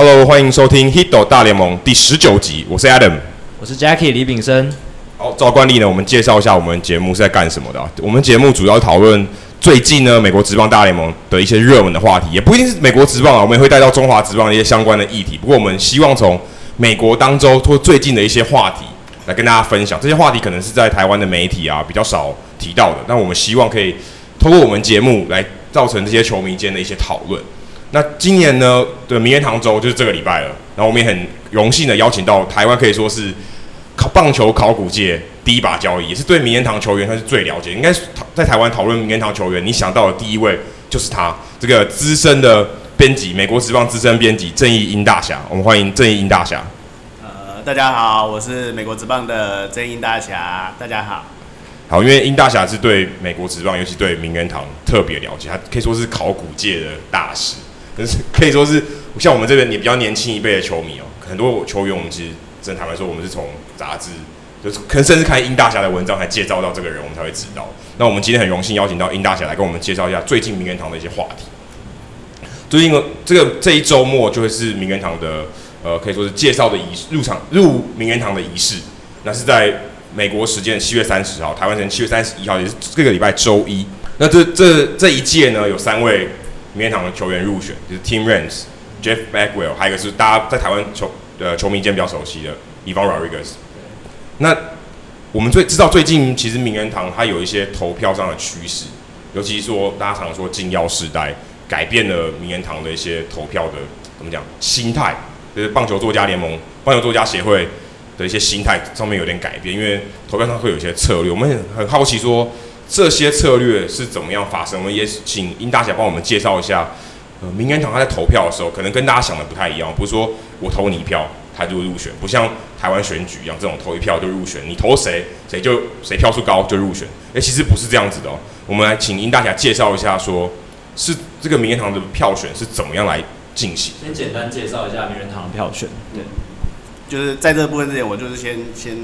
Hello，欢迎收听《Hito 大联盟》第十九集，我是 Adam，我是 Jackie 李炳生。好，照惯例呢，我们介绍一下我们节目是在干什么的。我们节目主要讨论最近呢美国职棒大联盟的一些热门的话题，也不一定是美国职棒啊，我们也会带到中华职棒的一些相关的议题。不过我们希望从美国当周或最近的一些话题来跟大家分享。这些话题可能是在台湾的媒体啊比较少提到的，但我们希望可以通过我们节目来造成这些球迷间的一些讨论。那今年呢的名人堂周就是这个礼拜了，然后我们也很荣幸的邀请到台湾可以说是棒球考古界第一把交椅，也是对名人堂球员他是最了解，应该在台湾讨论名人堂球员，你想到的第一位就是他，这个资深的编辑，美国职棒资深编辑正义英大侠，我们欢迎正义英大侠。呃，大家好，我是美国职棒的正义英大侠，大家好。好，因为英大侠是对美国职棒，尤其对名人堂特别了解，他可以说是考古界的大师。可以说是像我们这边也比较年轻一辈的球迷哦，很多球员我们其实真的坦白说，我们是从杂志，就是可能甚至看殷大侠的文章才介绍到这个人，我们才会知道。那我们今天很荣幸邀请到殷大侠来跟我们介绍一下最近名人堂的一些话题。最近这个这一周末就会是名人堂的呃，可以说是介绍的仪式入场入名人堂的仪式，那是在美国时间七月三十号，台湾时间七月三十一号，也是这个礼拜周一。那这这这一届呢，有三位。名人堂的球员入选就是 Tim Raines、Jeff Bagwell，还有一个是大家在台湾球呃球迷间比较熟悉的 Ivan Rodriguez。那我们最知道最近其实名人堂它有一些投票上的趋势，尤其是说大家常说禁药世代改变了名人堂的一些投票的怎么讲心态，就是棒球作家联盟、棒球作家协会的一些心态上面有点改变，因为投票上会有一些策略，我们很好奇说。这些策略是怎么样发生？我们也请殷大侠帮我们介绍一下。呃，名人堂他在投票的时候，可能跟大家想的不太一样，不是说我投你一票，他就入选，不像台湾选举一样，这种投一票就入选，你投谁，谁就谁票数高就入选。诶，其实不是这样子的哦。我们来请殷大侠介绍一下说，说是这个名人堂的票选是怎么样来进行？先简单介绍一下名人堂的票选。对，就是在这个部分之前，我就是先先。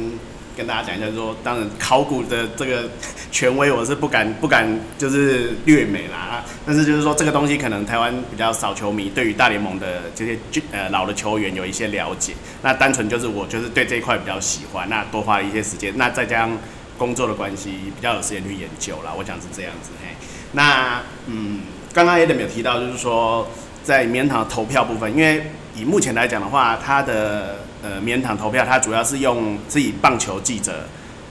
跟大家讲一下说，说当然考古的这个权威，我是不敢不敢就是略美啦。但是就是说，这个东西可能台湾比较少球迷对于大联盟的这些呃老的球员有一些了解。那单纯就是我就是对这一块比较喜欢，那多花了一些时间。那再加上工作的关系，比较有时间去研究啦。我想是这样子。嘿，那嗯，刚刚 Adam 有提到，就是说在名人堂投票部分，因为以目前来讲的话，他的呃，名人堂投票，它主要是用自己棒球记者，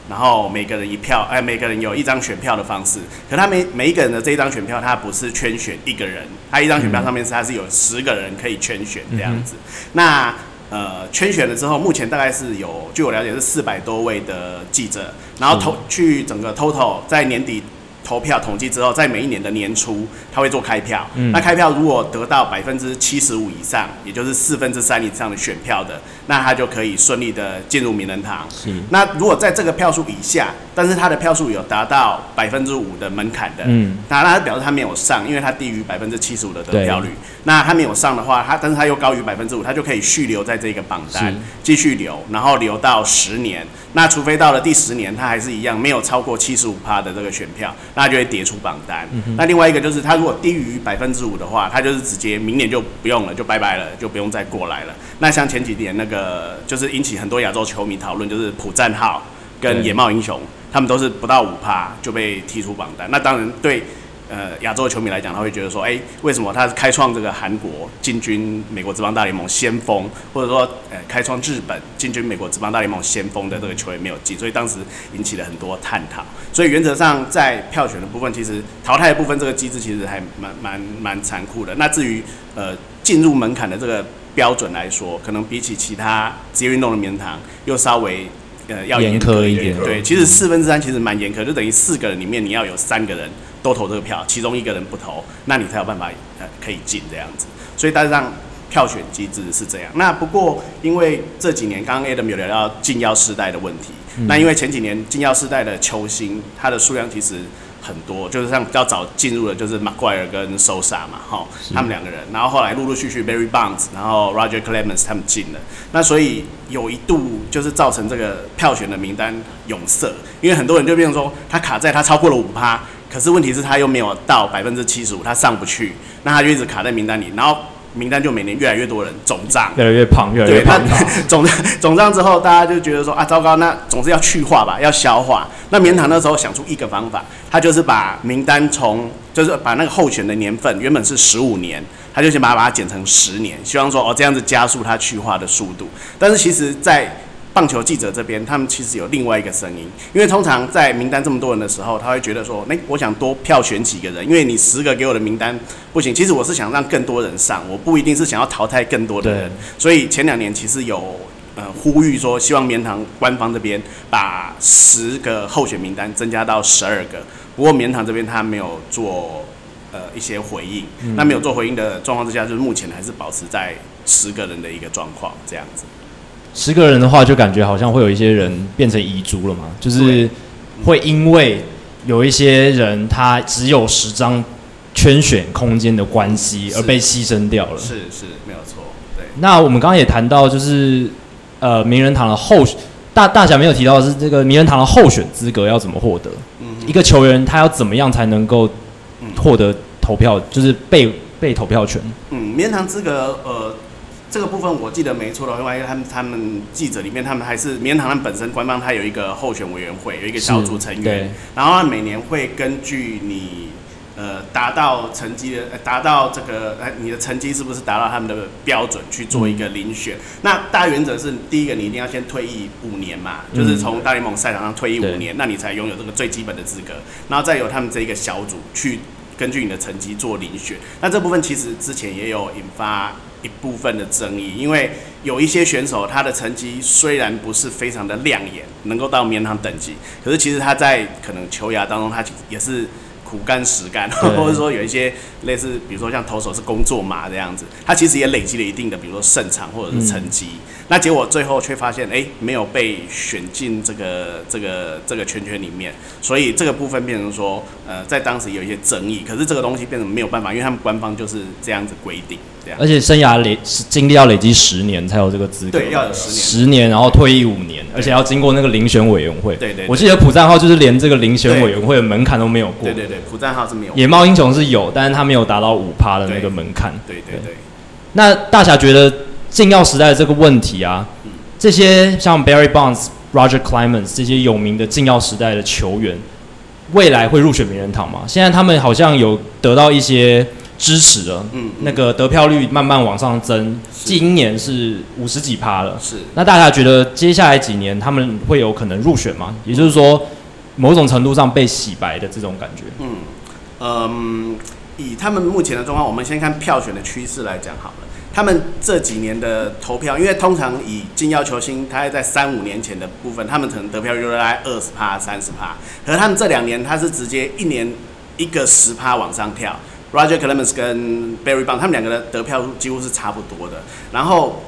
然后每个人一票，哎，每个人有一张选票的方式。可他每每一个人的这一张选票，他不是圈选一个人，他一张选票上面是他是有十个人可以圈选这样子。嗯、那呃，圈选了之后，目前大概是有，据我了解是四百多位的记者，然后投、嗯、去整个 total 在年底。投票统计之后，在每一年的年初，他会做开票。嗯、那开票如果得到百分之七十五以上，也就是四分之三以上的选票的，那他就可以顺利的进入名人堂。是。那如果在这个票数以下，但是他的票数有达到百分之五的门槛的，嗯，那他表示他没有上，因为他低于百分之七十五的得票率。那他没有上的话，他但是他又高于百分之五，他就可以续留在这个榜单，继续留，然后留到十年。那除非到了第十年，他还是一样没有超过七十五趴的这个选票，那就会跌出榜单。嗯、那另外一个就是，他如果低于百分之五的话，他就是直接明年就不用了，就拜拜了，就不用再过来了。那像前几年那个，就是引起很多亚洲球迷讨论，就是朴赞浩跟野茂英雄，他们都是不到五趴就被踢出榜单。那当然对。呃，亚洲的球迷来讲，他会觉得说，哎、欸，为什么他是开创这个韩国进军美国职棒大联盟先锋，或者说，呃，开创日本进军美国职棒大联盟先锋的这个球员没有进，所以当时引起了很多探讨。所以原则上，在票选的部分，其实淘汰的部分这个机制其实还蛮蛮蛮残酷的。那至于呃进入门槛的这个标准来说，可能比起其他职业运动的名人堂又稍微呃要严苛一点。对，其实四分之三其实蛮严苛，就等于四个人里面你要有三个人。都投这个票，其中一个人不投，那你才有办法呃可以进这样子。所以大致上票选机制是这样。那不过因为这几年刚刚 Adam 有聊到禁药世代的问题，嗯、那因为前几年禁药世代的球星，他的数量其实很多，就是像比较早进入的，就是 McGuire 跟 Sosa 嘛，哈，他们两个人，然后后来陆陆续续 Barry Bonds，然后 Roger Clemens 他们进了，那所以有一度就是造成这个票选的名单涌塞，因为很多人就变成说他卡在他超过了五趴。可是问题是，他又没有到百分之七十五，他上不去，那他就一直卡在名单里。然后名单就每年越来越多人肿胀，越来越胖，越来越胖。肿肿胀之后，大家就觉得说啊，糟糕，那总是要去化吧，要消化。那棉堂那时候想出一个方法，他就是把名单从，就是把那个候选的年份原本是十五年，他就先把它把它减成十年，希望说哦这样子加速它去化的速度。但是其实，在棒球记者这边，他们其实有另外一个声音，因为通常在名单这么多人的时候，他会觉得说，那我想多票选几个人，因为你十个给我的名单不行。其实我是想让更多人上，我不一定是想要淘汰更多的人。所以前两年其实有呃呼吁说，希望棉糖官方这边把十个候选名单增加到十二个。不过棉糖这边他没有做呃一些回应，嗯、那没有做回应的状况之下，就是目前还是保持在十个人的一个状况这样子。十个人的话，就感觉好像会有一些人变成遗珠了嘛，就是会因为有一些人他只有十张圈选空间的关系而被牺牲掉了。是是，没有错。对。那我们刚刚也谈到，就是呃，名人堂的候大大侠没有提到的是这个名人堂的候选资格要怎么获得？嗯。一个球员他要怎么样才能够获得投票，就是被被投票权？嗯，名人堂资格呃。这个部分我记得没错的话，因为他们他们记者里面，他们还是名人堂他们本身官方，他有一个候选委员会，有一个小组成员，然后每年会根据你呃达到成绩的，达到这个呃你的成绩是不是达到他们的标准去做一个遴选。嗯、那大原则是第一个，你一定要先退役五年嘛，嗯、就是从大联盟赛场上退役五年，那你才拥有这个最基本的资格，然后再由他们这一个小组去根据你的成绩做遴选。那这部分其实之前也有引发。一部分的争议，因为有一些选手他的成绩虽然不是非常的亮眼，能够到名人堂等级，可是其实他在可能球涯当中，他也是苦干实干，或者说有一些类似，比如说像投手是工作嘛这样子，他其实也累积了一定的，比如说胜场或者是成绩。嗯那结果最后却发现，哎、欸，没有被选进这个这个这个圈圈里面，所以这个部分变成说，呃，在当时有一些争议。可是这个东西变成没有办法，因为他们官方就是这样子规定，这样。而且生涯累经历要累积十年才有这个资格，对，要有十年，十年，然后退役五年，而且要经过那个遴选委员会。对对，对。我记得普赞号就是连这个遴选委员会的门槛都没有过。对对对，普赞号是没有。野猫英雄是有，但是他没有达到五趴的那个门槛。对对对，对。那大侠觉得禁药时代的这个问题啊？这些像 Barry Bonds、Roger Clemens 这些有名的禁药时代的球员，未来会入选名人堂吗？现在他们好像有得到一些支持了，嗯，那个得票率慢慢往上增，今年是五十几趴了。是，那大家觉得接下来几年他们会有可能入选吗？也就是说，某种程度上被洗白的这种感觉。嗯，嗯，以他们目前的状况，我们先看票选的趋势来讲好了。他们这几年的投票，因为通常以金腰球星，他在三五年前的部分，他们可能得票率大概二十趴、三十趴。可是他们这两年，他是直接一年一个十趴往上跳。Roger Clemens 跟 Barry Bonds，他们两个的得票数几乎是差不多的。然后，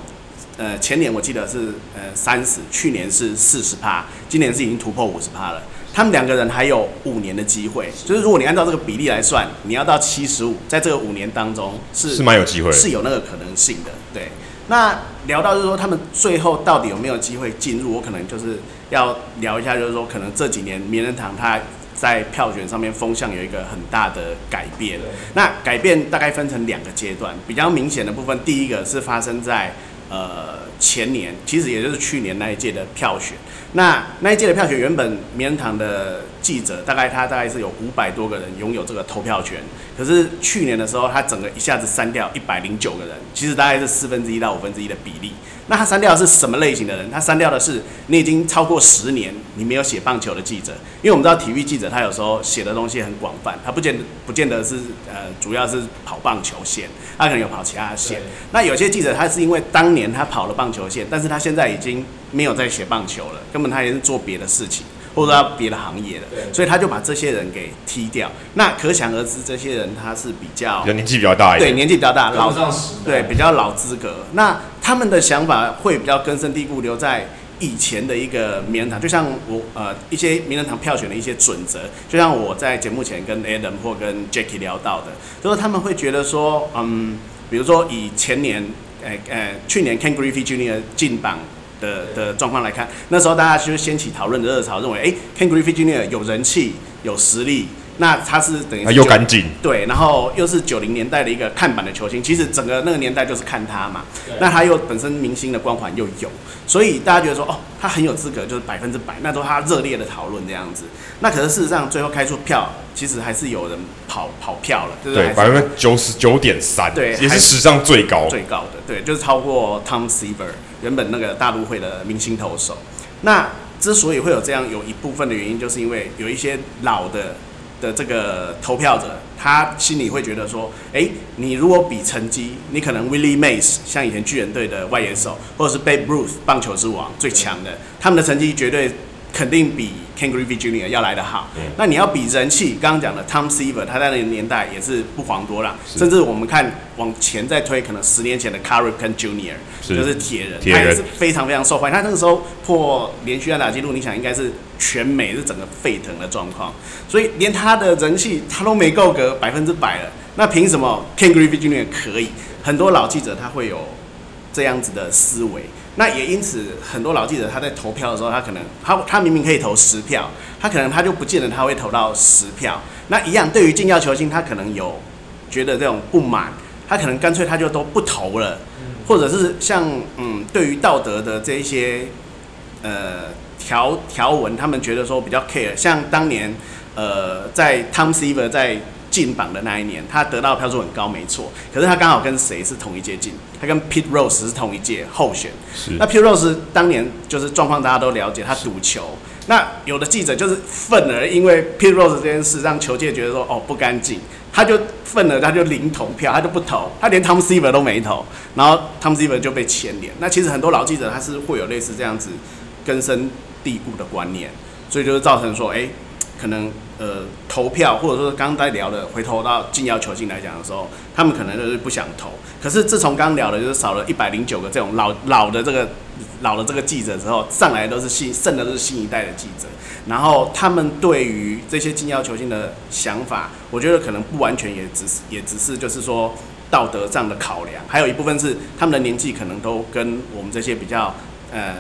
呃，前年我记得是呃三十，去年是四十趴，今年是已经突破五十趴了。他们两个人还有五年的机会，就是如果你按照这个比例来算，你要到七十五，在这个五年当中是是蛮有机会，是有那个可能性的。对，那聊到就是说他们最后到底有没有机会进入，我可能就是要聊一下，就是说可能这几年名人堂他在票选上面风向有一个很大的改变。那改变大概分成两个阶段，比较明显的部分，第一个是发生在呃前年，其实也就是去年那一届的票选。那那一届的票选，原本名人堂的记者大概他大概是有五百多个人拥有这个投票权，可是去年的时候，他整个一下子删掉一百零九个人，其实大概是四分之一到五分之一的比例。那他删掉的是什么类型的人？他删掉的是你已经超过十年你没有写棒球的记者，因为我们知道体育记者他有时候写的东西很广泛，他不见得不见得是呃主要是跑棒球线，他可能有跑其他的线。那有些记者他是因为当年他跑了棒球线，但是他现在已经没有在写棒球了，根本他也是做别的事情。或者到别的行业的，所以他就把这些人给踢掉。那可想而知，这些人他是比较年纪比较大一点，对，年纪比较大，老对比较老资格。那他们的想法会比较根深蒂固，留在以前的一个名人堂。就像我呃一些名人堂票选的一些准则，就像我在节目前跟 Adam 或跟 Jackie 聊到的，就是他们会觉得说，嗯，比如说以前年，呃呃，去年 Ken Griffey Jr. 进榜。的的状况来看，那时候大家就掀起讨论的热潮，认为哎，Ken Griffey Jr. 有人气、有实力，那他是等于又干净，对，然后又是九零年代的一个看板的球星，其实整个那个年代就是看他嘛。那他又本身明星的光环又有，所以大家觉得说，哦，他很有资格，就是百分之百，那都是他热烈的讨论这样子。那可是事实上，最后开出票，其实还是有人跑跑票了，就是对，百分之九十九点三，对，也是史上最高最高的，对，就是超过 Tom Seaver 原本那个大都会的明星投手。那之所以会有这样，有一部分的原因，就是因为有一些老的。的这个投票者，他心里会觉得说，哎，你如果比成绩，你可能 Willie Mays 像以前巨人队的外野手，或者是 Babe Ruth 棒球之王最强的，他们的成绩绝对。肯定比 Ken Griffey Jr. 要来得好。嗯、那你要比人气，刚刚讲的 Tom Seaver，他在那个年代也是不遑多让。甚至我们看往前再推，可能十年前的 Cal Ripken Jr. 就是铁人，他也是非常非常受欢迎。他那个时候破连续安打纪录，你想应该是全美是整个沸腾的状况。所以连他的人气他都没够格百分之百了，那凭什么 Ken Griffey Jr. 可以？很多老记者他会有这样子的思维。那也因此，很多老记者他在投票的时候，他可能他他明明可以投十票，他可能他就不见得他会投到十票。那一样，对于进要球星，他可能有觉得这种不满，他可能干脆他就都不投了，或者是像嗯，对于道德的这一些呃条条文，他们觉得说比较 care。像当年呃，在 Tom Seaver 在进榜的那一年，他得到的票数很高，没错。可是他刚好跟谁是同一届进？他跟 Pete Rose 是同一届候选。是。那 Pete Rose 当年就是状况，大家都了解，他赌球。那有的记者就是愤而，因为 Pete Rose 这件事让球界觉得说，哦，不干净，他就愤而，他就零投票，他就不投，他连 Tom Seaver 都没投，然后 Tom Seaver 就被牵连。那其实很多老记者他是会有类似这样子根深蒂固的观念，所以就是造成说，哎、欸。可能呃投票，或者说刚刚在聊的，回头到进要球进来讲的时候，他们可能就是不想投。可是自从刚聊的，就是少了一百零九个这种老老的这个老的这个记者之后，上来都是新剩的都是新一代的记者。然后他们对于这些进要球进的想法，我觉得可能不完全也只是也只是就是说道德上的考量，还有一部分是他们的年纪可能都跟我们这些比较呃。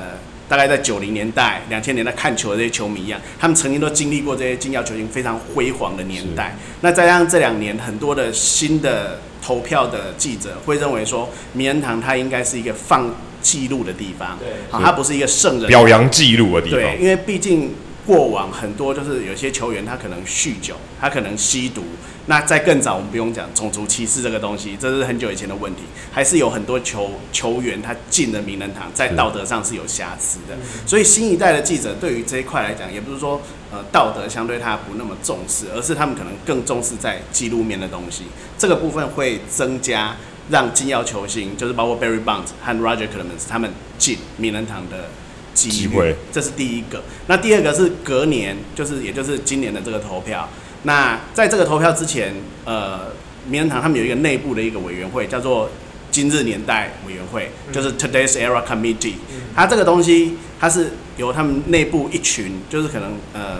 大概在九零年代、两千年代看球的这些球迷一样，他们曾经都经历过这些进要球星非常辉煌的年代。那再加上这两年很多的新的投票的记者会认为说，名人堂它应该是一个放记录的地方，对，好，它不是一个圣人表扬记录的地方。对，因为毕竟过往很多就是有些球员他可能酗酒，他可能吸毒。那在更早，我们不用讲种族歧视这个东西，这是很久以前的问题，还是有很多球球员他进了名人堂，在道德上是有瑕疵的。所以新一代的记者对于这一块来讲，也不是说呃道德相对他不那么重视，而是他们可能更重视在记录面的东西。这个部分会增加让金腰球星，就是包括 Barry Bonds 和 Roger Clemens 他们进名人堂的机会。这是第一个。那第二个是隔年，就是也就是今年的这个投票。那在这个投票之前，呃，名人堂他们有一个内部的一个委员会，叫做今日年代委员会，就是 Today's Era Committee。它这个东西，它是由他们内部一群，就是可能呃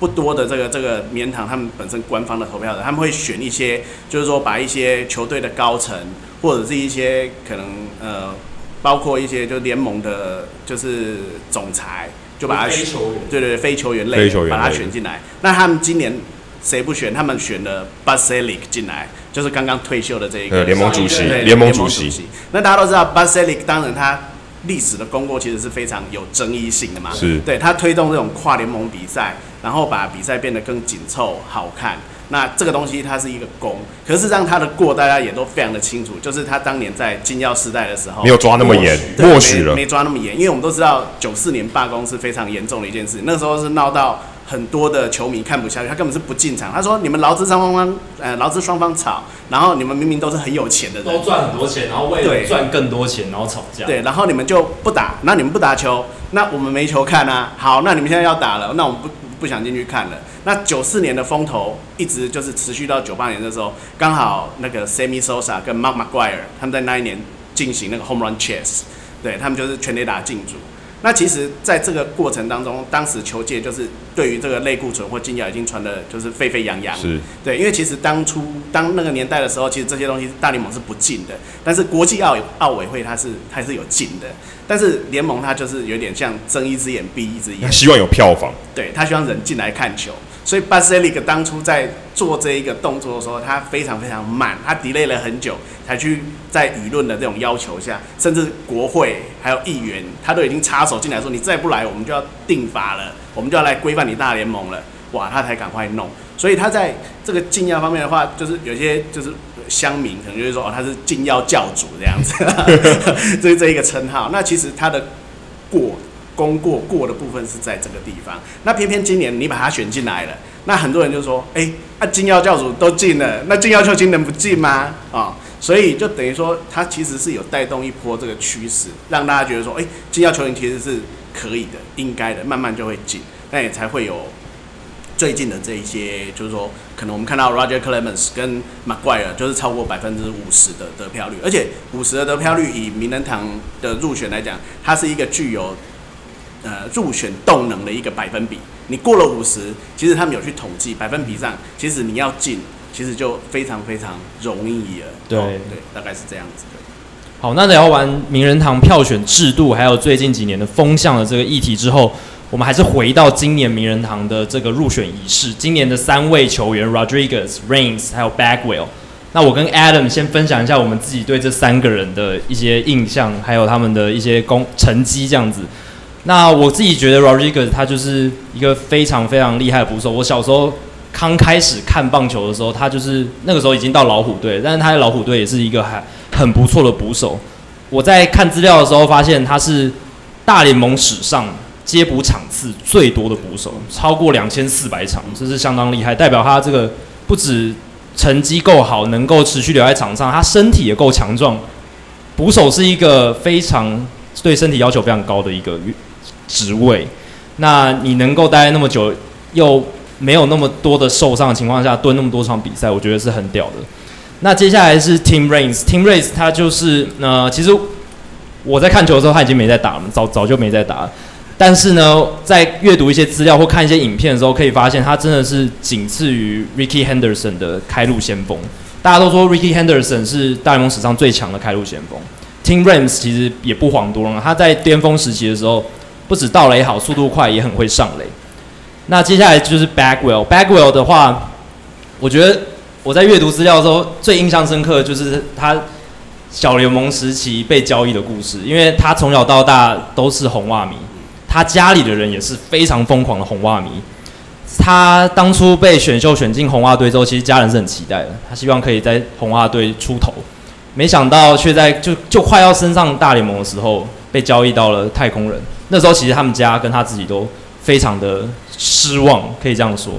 不多的这个这个名人堂他们本身官方的投票的，他们会选一些，就是说把一些球队的高层或者是一些可能呃包括一些就联盟的，就是总裁，就把他选，对对对，非球员类，把他选进来。那他们今年。谁不选？他们选了 Bud Selig 进来，就是刚刚退休的这一个联盟主席。联盟主席。那大家都知道，Bud Selig 当然他历史的功过其实是非常有争议性的嘛。是。对，他推动这种跨联盟比赛，然后把比赛变得更紧凑、好看。那这个东西它是一个功，可是让他的过大家也都非常的清楚，就是他当年在金钥时代的时候没有抓那么严，默许了，没抓那么严，因为我们都知道九四年罢工是非常严重的一件事，那个时候是闹到。很多的球迷看不下去，他根本是不进场。他说：“你们劳资双方，呃，劳资双方吵，然后你们明明都是很有钱的人，都赚很多钱，然后为了赚更多钱，然后吵架。对，然后你们就不打，那你们不打球，那我们没球看啊。好，那你们现在要打了，那我们不不想进去看了。那九四年的风头一直就是持续到九八年的时候，刚好那个 Sammy Sosa 跟 Mark McGuire 他们在那一年进行那个 Home Run Chase，对他们就是全垒打竞逐。”那其实，在这个过程当中，当时球界就是对于这个类固醇或禁药已经传的，就是沸沸扬扬。是。对，因为其实当初当那个年代的时候，其实这些东西大联盟是不禁的，但是国际奥奥委会它是它是有禁的，但是联盟它就是有点像睁一只眼闭一只眼。他希望有票房。对，他希望人进来看球，所以 Basilic 当初在做这一个动作的时候，他非常非常慢，他 delay 了很久才去在舆论的这种要求下，甚至国会还有议员，他都已经插手进来说，你再不来，我们就要定法了，我们就要来规范你大联盟了。哇，他才赶快弄。所以他在这个禁药方面的话，就是有些就是乡民可能就是说，哦，他是禁药教主这样子，这是这一个称号。那其实他的过功过过的部分是在这个地方。那偏偏今年你把他选进来了，那很多人就说，哎，啊禁药教主都进了，那禁药球星能不进吗？啊、所以就等于说，他其实是有带动一波这个趋势，让大家觉得说，哎，禁药球星其实是可以的，应该的，慢慢就会进，那也才会有。最近的这一些，就是说，可能我们看到 Roger Clemens 跟 McGwire 就是超过百分之五十的得票率，而且五十的得票率以名人堂的入选来讲，它是一个具有呃入选动能的一个百分比。你过了五十，其实他们有去统计百分比上，其实你要进，其实就非常非常容易了。对、哦、对，大概是这样子的。好，那聊完名人堂票选制度，还有最近几年的风向的这个议题之后。我们还是回到今年名人堂的这个入选仪式。今年的三位球员，Rodriguez、Raines 还有 Bagwell。那我跟 Adam 先分享一下我们自己对这三个人的一些印象，还有他们的一些功成绩这样子。那我自己觉得 Rodriguez 他就是一个非常非常厉害的捕手。我小时候刚开始看棒球的时候，他就是那个时候已经到老虎队，但是他在老虎队也是一个还很不错的捕手。我在看资料的时候发现他是大联盟史上。接捕场次最多的捕手，超过两千四百场，这是相当厉害，代表他这个不止成绩够好，能够持续留在场上，他身体也够强壮。捕手是一个非常对身体要求非常高的一个职位，那你能够待那么久，又没有那么多的受伤的情况下，蹲那么多场比赛，我觉得是很屌的。那接下来是 Team rains team rains 他就是呃，其实我在看球的时候他已经没在打了，早早就没在打了。但是呢，在阅读一些资料或看一些影片的时候，可以发现他真的是仅次于 Ricky Henderson 的开路先锋。大家都说 Ricky Henderson 是大联盟史上最强的开路先锋。Team rains 其实也不遑多让，他在巅峰时期的时候，不止盗垒好，速度快，也很会上垒。那接下来就是 Bagwell。Bagwell 的话，我觉得我在阅读资料的时候最印象深刻的就是他小联盟时期被交易的故事，因为他从小到大都是红袜迷。他家里的人也是非常疯狂的红袜迷。他当初被选秀选进红袜队之后，其实家人是很期待的，他希望可以在红袜队出头。没想到却在就就快要升上大联盟的时候，被交易到了太空人。那时候其实他们家跟他自己都非常的失望，可以这样说。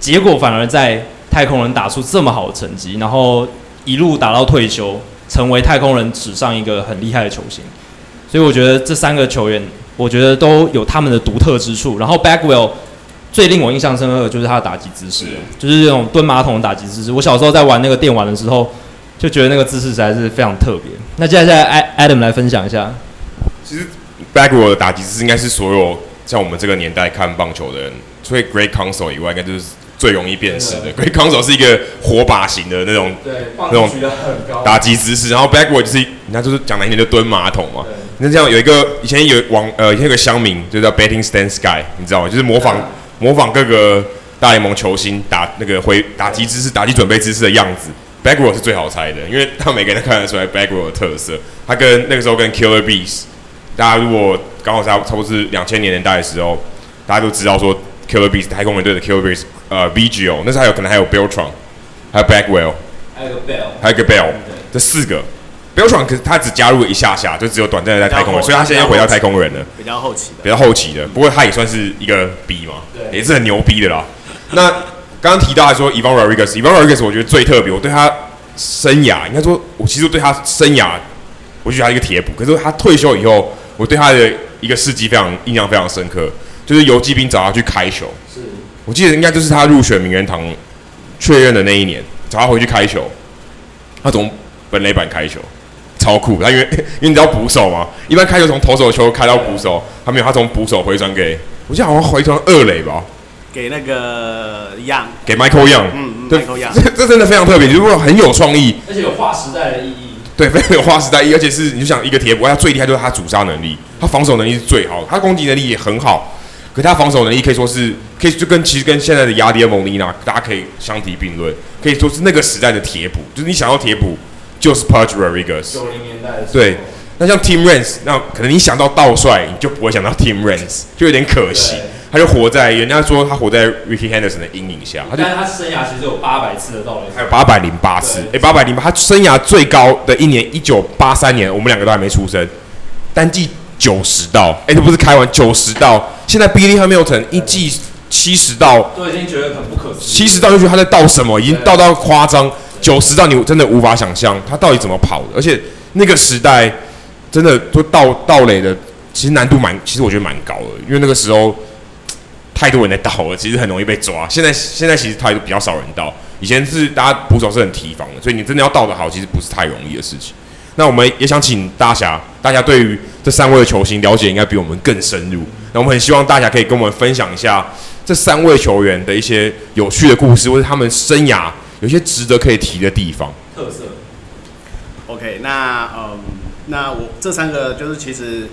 结果反而在太空人打出这么好的成绩，然后一路打到退休，成为太空人史上一个很厉害的球星。所以我觉得这三个球员。我觉得都有他们的独特之处。然后 Bagwell 最令我印象深刻的就是他的打击姿势，就是这种蹲马桶的打击姿势。我小时候在玩那个电玩的时候，就觉得那个姿势实在是非常特别。那接下来 Adam 来分享一下。其实 Bagwell 的打击姿势应该是所有像我们这个年代看棒球的人，除了 Great Counsell 以外，应该就是最容易辨识的。Great Counsell 是一个火把型的那种，对，那种打击姿势。然后 Bagwell 就是，人家就是讲难听点就蹲马桶嘛。那这样有一个以前有网呃以前有个乡民就叫 Betting Stand Sky，你知道吗？就是模仿模仿各个大联盟球星打那个挥打击姿势、打击准备姿势的样子。Bagwell 是最好猜的，因为他每个人都看得出来 Bagwell 的特色。他跟那个时候跟 Killer Bees，大家如果刚好差差不多是两千年年代的时候，大家都知道说 Killer Bees 太空人队的 Killer Bees，呃 Biggio，那时候还有可能还有 Beltran，还有 Backwell，还有个 Bell，还有个 Bell，这四个。Beltran 可是他只加入了一下下，就只有短暂的在太空人，所以他现在又回到太空人了。比较后期的，比较后期的。不过他也算是一个 B 嘛，对，也是很牛逼的啦。那刚刚提到来说，Ivan Rodriguez，Ivan Rodriguez 我觉得最特别。我对他生涯，应该说，我其实对他生涯，我觉得他一个铁补。可是他退休以后，我对他的一个事迹非常印象非常深刻，就是游击兵找他去开球。是，我记得应该就是他入选名人堂确认的那一年，找他回去开球，他从本垒板开球。超酷，他因为 因为你知道捕手嘛，一般开球从投手球开到捕手，他没有，他从捕手回传给，我记得好像回传二垒吧，给那个 Young，给 Michael Young，嗯，对，Michael Young，这这真的非常特别，你如果很有创意，而且有划时代的意义，对，非常有划时代意义，而且是你就想一个铁捕，他最厉害就是他主杀能力，他防守能力是最好的，他攻击能力也很好，可他防守能力可以说是可以就跟其实跟现在的亚迪尔蒙尼娜，大家可以相提并论，可以说是那个时代的铁补，就是你想要铁补就是 Pudge Rodriguez。九零年代的。对，那像 Team Raines，那可能你想到道帅，你就不会想到 Team Raines，就有点可惜。他就活在人家说他活在 Ricky Henderson 的阴影下，他就但是他生涯其实有八百次的盗垒，还有八百零八次，哎，八百零八，他生涯最高的一年一九八三年，我们两个都还没出生，单季九十道，哎，这不是开玩笑，九十道。现在 Billy Hamilton 一季七十道，都已经觉得很不可思议，七十道就觉得他在倒什么，已经盗到夸张，九十道你真的无法想象他到底怎么跑的，而且那个时代真的都盗盗垒的，其实难度蛮，其实我觉得蛮高的，因为那个时候。太多人在盗了，其实很容易被抓。现在现在其实他比较少人盗，以前是大家捕手是很提防的，所以你真的要盗得好，其实不是太容易的事情。那我们也想请大侠，大家对于这三位的球星了解应该比我们更深入。那我们很希望大家可以跟我们分享一下这三位球员的一些有趣的故事，或者他们生涯有些值得可以提的地方。特色。OK，那嗯，那我这三个就是其实。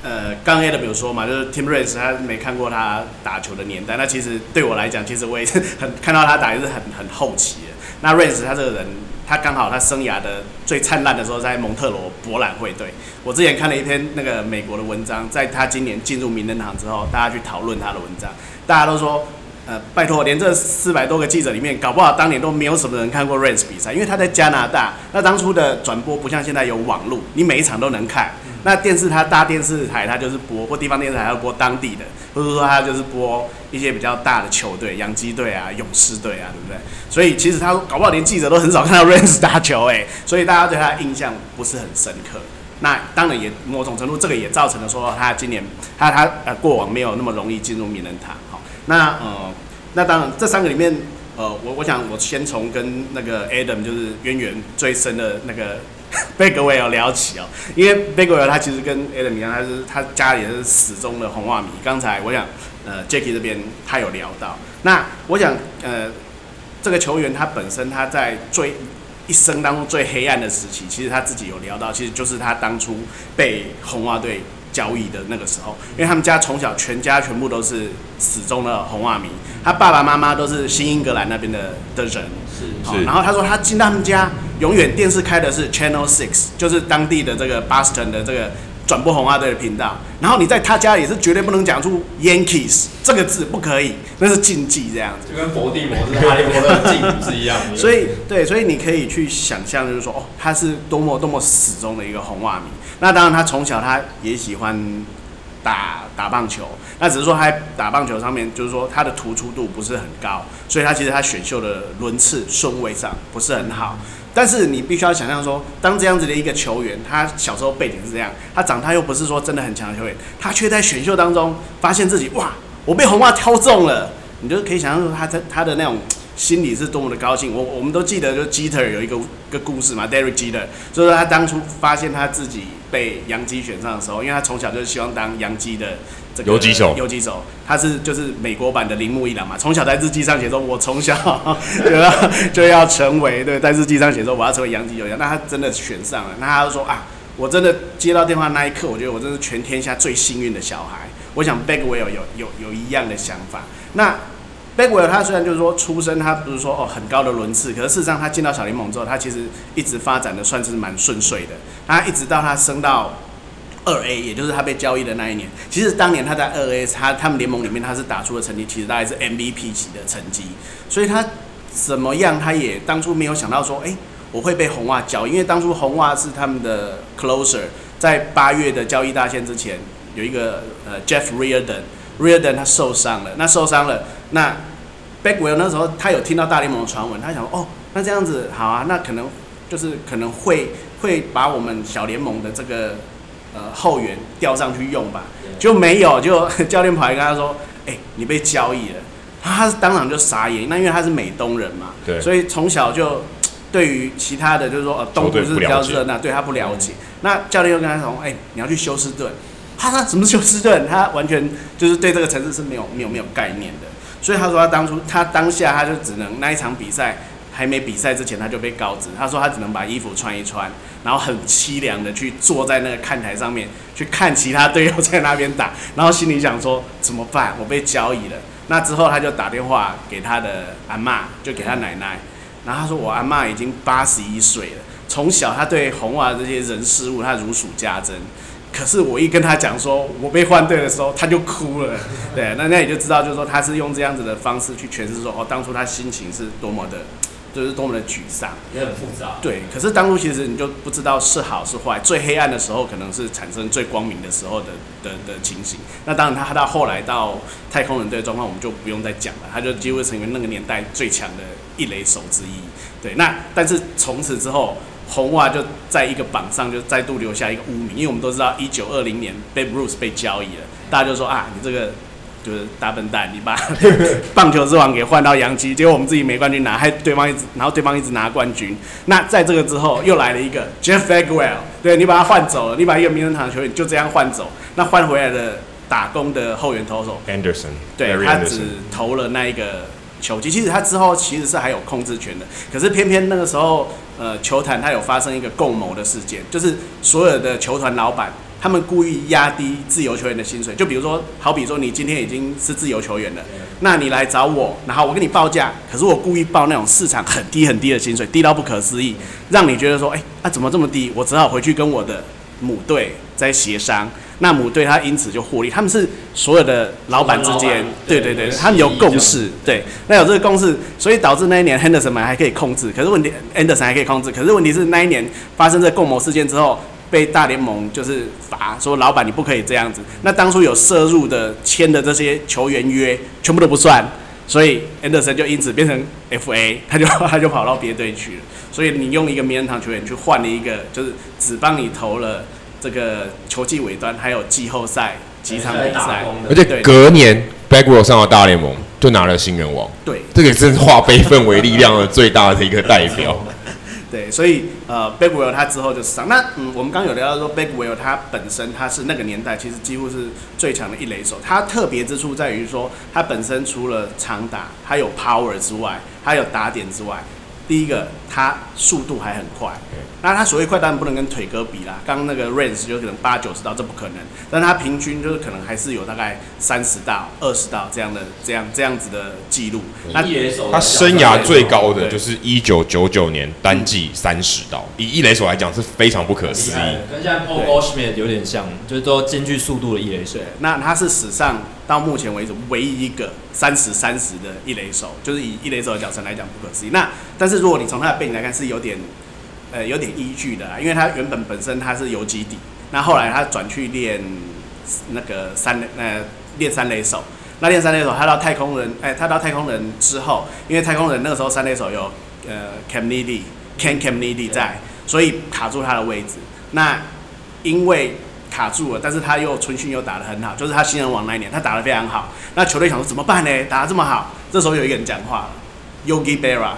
呃，刚 A 的比如说嘛，就是 Tim Raines，他没看过他打球的年代。那其实对我来讲，其实我也是很看到他打也是很很后期的。那 Raines 他这个人，他刚好他生涯的最灿烂的时候在蒙特罗博览会队。我之前看了一篇那个美国的文章，在他今年进入名人堂之后，大家去讨论他的文章，大家都说，呃，拜托，连这四百多个记者里面，搞不好当年都没有什么人看过 Raines 比赛，因为他在加拿大。那当初的转播不像现在有网络，你每一场都能看。那电视它大电视台，它就是播或地方电视台要播当地的，或者说它就是播一些比较大的球队，洋基队啊、勇士队啊，对不对？所以其实他搞不好连记者都很少看到 Rains 打球，哎，所以大家对他的印象不是很深刻。那当然也某种程度，这个也造成了说他今年他他呃过往没有那么容易进入名人堂。好，那呃那当然这三个里面，呃我我想我先从跟那个 Adam 就是渊源最深的那个。贝格维尔聊起哦，因为贝格维尔他其实跟 Adam 一样，他是他家里是死忠的红袜迷。刚才我想，呃，Jackie 这边他有聊到，那我想，呃，这个球员他本身他在最一生当中最黑暗的时期，其实他自己有聊到，其实就是他当初被红袜队交易的那个时候，因为他们家从小全家全部都是死忠的红袜迷，他爸爸妈妈都是新英格兰那边的的人，是，哦，然后他说他进他们家。永远电视开的是 Channel Six，就是当地的这个 Boston 的这个转播红袜队的频道。然后你在他家也是绝对不能讲出 Yankees 这个字，不可以，那是禁忌这样子。就跟佛地魔是哈利波特的禁语是一样的。所以对，所以你可以去想象，就是说，哦，他是多么多么死忠的一个红袜迷。那当然，他从小他也喜欢打打棒球，那只是说他在打棒球上面，就是说他的突出度不是很高，所以他其实他选秀的轮次顺位上不是很好。但是你必须要想象说，当这样子的一个球员，他小时候背景是这样，他长大又不是说真的很强的球员，他却在选秀当中发现自己哇，我被红袜挑中了，你就可以想象说他在他的那种心里是多么的高兴。我我们都记得，就 Jeter 有一个一个故事嘛，Derek Jeter，就是说他当初发现他自己被洋基选上的时候，因为他从小就是希望当洋基的这个。游击手，游击手，他是就是美国版的铃木一郎嘛。从小在日记上写说，我从小就 要就要成为对，在日记上写说我要成为洋基游击。那他真的选上了，那他就说啊，我真的接到电话那一刻，我觉得我真是全天下最幸运的小孩。我想 Bagwell 有有有，有一样的想法。那 Bagwell 他虽然就是说出生他不是说哦很高的轮次，可是事实上他进到小联盟之后，他其实一直发展的算是蛮顺遂的。他一直到他升到。二 A，也就是他被交易的那一年，其实当年他在二 A，他他们联盟里面他是打出的成绩，其实大概是 MVP 级的成绩，所以他怎么样，他也当初没有想到说，哎、我会被红袜交易，因为当初红袜是他们的 closer，在八月的交易大限之前，有一个呃 Jeff Reardon Reardon，Reardon 他受伤了，那受伤了，那 Bagwell 那时候他有听到大联盟的传闻，他想说，哦，那这样子好啊，那可能就是可能会会把我们小联盟的这个。呃，后援调上去用吧，就没有，就教练跑来跟他说：“哎、欸，你被交易了。”他当场就傻眼，那因为他是美东人嘛，对，所以从小就对于其他的就是说呃东部是比较热闹，对他不了解。那教练又跟他说：“哎、欸，你要去休斯顿。”他说：“什么休斯顿？”他完全就是对这个城市是没有没有没有概念的。所以他说他当初他当下他就只能那一场比赛。还没比赛之前他就被告知，他说他只能把衣服穿一穿，然后很凄凉的去坐在那个看台上面去看其他队友在那边打，然后心里想说怎么办？我被交易了。那之后他就打电话给他的阿嬷，就给他奶奶，然后他说我阿嬷已经八十一岁了，从小他对红袜这些人事物他如数家珍。可是我一跟他讲说我被换队的时候，他就哭了。对，那那也就知道，就是说他是用这样子的方式去诠释说，哦，当初他心情是多么的，就是多么的沮丧，也很复杂。对，可是当初其实你就不知道是好是坏，最黑暗的时候可能是产生最光明的时候的的的情形。那当然，他到后来到太空人队的状况，我们就不用再讲了，他就几乎成为那个年代最强的一垒手之一。对，那但是从此之后。红袜就在一个榜上就再度留下一个污名，因为我们都知道一九二零年 Babe Ruth 被交易了，大家就说啊，你这个就是大笨蛋，你把 棒球之王给换到洋基，结果我们自己没冠军拿，还对方一直，然后对方一直拿冠军。那在这个之后又来了一个 Jeff Bagwell，对，你把他换走了，你把一个名人堂的球员就这样换走，那换回来的打工的后援投手 Anderson，对他只投了那一个。球季其实他之后其实是还有控制权的，可是偏偏那个时候，呃，球坛它有发生一个共谋的事件，就是所有的球团老板他们故意压低自由球员的薪水，就比如说，好比说你今天已经是自由球员了，那你来找我，然后我给你报价，可是我故意报那种市场很低很低的薪水，低到不可思议，让你觉得说，哎，啊怎么这么低？我只好回去跟我的母队在协商。那母队他因此就获利，他们是所有的老板之间，对对对，他们有共识，对，那有这个共识，所以导致那一年 Henderson 还可以控制，可是问题 Anderson 还可以控制，可是问题是那一年发生这共谋事件之后，被大联盟就是罚说老板你不可以这样子，那当初有涉入的签的这些球员约全部都不算，所以 Anderson 就因此变成 FA，他就 他就跑到别队去了，所以你用一个名人堂球员去换了一个，就是只帮你投了。这个球季尾端还有季后赛几场比赛，而且隔年 Bagwell 上了大联盟，就拿了新人王。对，这个真是化悲愤为力量的最大的一个代表。对，所以呃，Bagwell 他之后就上。那嗯，我们刚有聊到说，Bagwell 他本身他是那个年代其实几乎是最强的一垒手。他特别之处在于说，他本身除了长打，他有 power 之外，他有打点之外。第一个，他速度还很快，那他所谓快当然不能跟腿哥比啦。刚刚那个 range 就可能八九十道，这不可能。但他平均就是可能还是有大概三十道、二十道这样的这样这样子的记录。那他生涯最高的就是一九九九年单季三十道，以一垒手来讲是非常不可思议。跟现在 Paul Goldschmidt 有点像，就是都兼具速度的一垒手。那他是史上到目前为止唯一一个三十三十的一垒手，就是以一垒手的脚程来讲不可思议。那但是如果你从他的背景来看，是有点，呃，有点依据的，因为他原本本身他是游击底，那后来他转去练那个三呃练三垒手，那练三垒手他到太空人，哎、他到太空人之后，因为太空人那个时候三垒手有呃 Cam Neely Ken Cam Neely 在，所以卡住他的位置。那因为卡住了，但是他又春训又打得很好，就是他新人王那一年他打得非常好。那球队想说怎么办呢？打得这么好，这时候有一个人讲话了，Yogi Berra。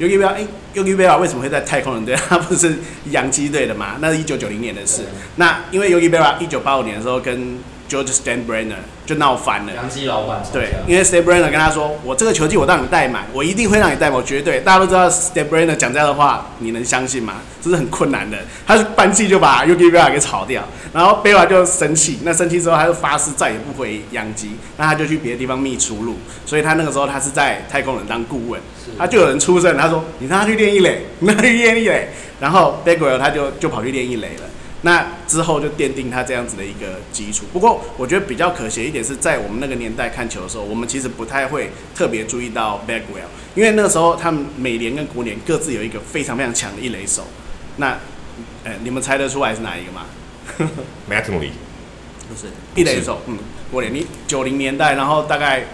Yogi Berra，哎，Yogi Berra 为什么会在太空人队？他不是洋基队的嘛？那是一九九零年的事。那因为 Yogi Berra 一九八五年的时候跟 George Steinbrenner 就闹翻了。洋基老板。对，因为 Steinbrenner 跟他说：“我这个球季我让你带满，我一定会让你带满，我绝对。”大家都知道 Steinbrenner 讲这样的话，你能相信吗？这是很困难的。他是半季就把 Yogi Berra 给炒掉，然后 Berra 就生气。那生气之后，他就发誓再也不回洋基，那他就去别的地方觅出路。所以他那个时候他是在太空人当顾问，他就有人出声，他说：“你让他去练一垒，你让他去练一垒。”然后 Bagwell 他就就跑去练一垒了。那之后就奠定他这样子的一个基础。不过我觉得比较可惜一点是在我们那个年代看球的时候，我们其实不太会特别注意到 Bagwell，因为那个时候他们美联跟国联各自有一个非常非常强的一垒手。那，呃，你们猜得出来是哪一个吗？Mattingly，不是一垒手，嗯，国联你九零年代，然后大概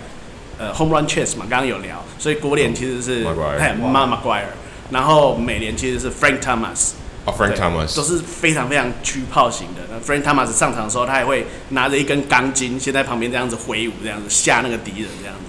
呃 Home Run Chase 嘛，刚刚有聊，所以国联其实是 Mark McGwire，然后美联其实是 Frank Thomas。Frank Thomas 都是非常非常驱炮型的。那 Frank Thomas 上场的时候，他也会拿着一根钢筋，先在旁边这样子挥舞，这样子吓那个敌人这样子。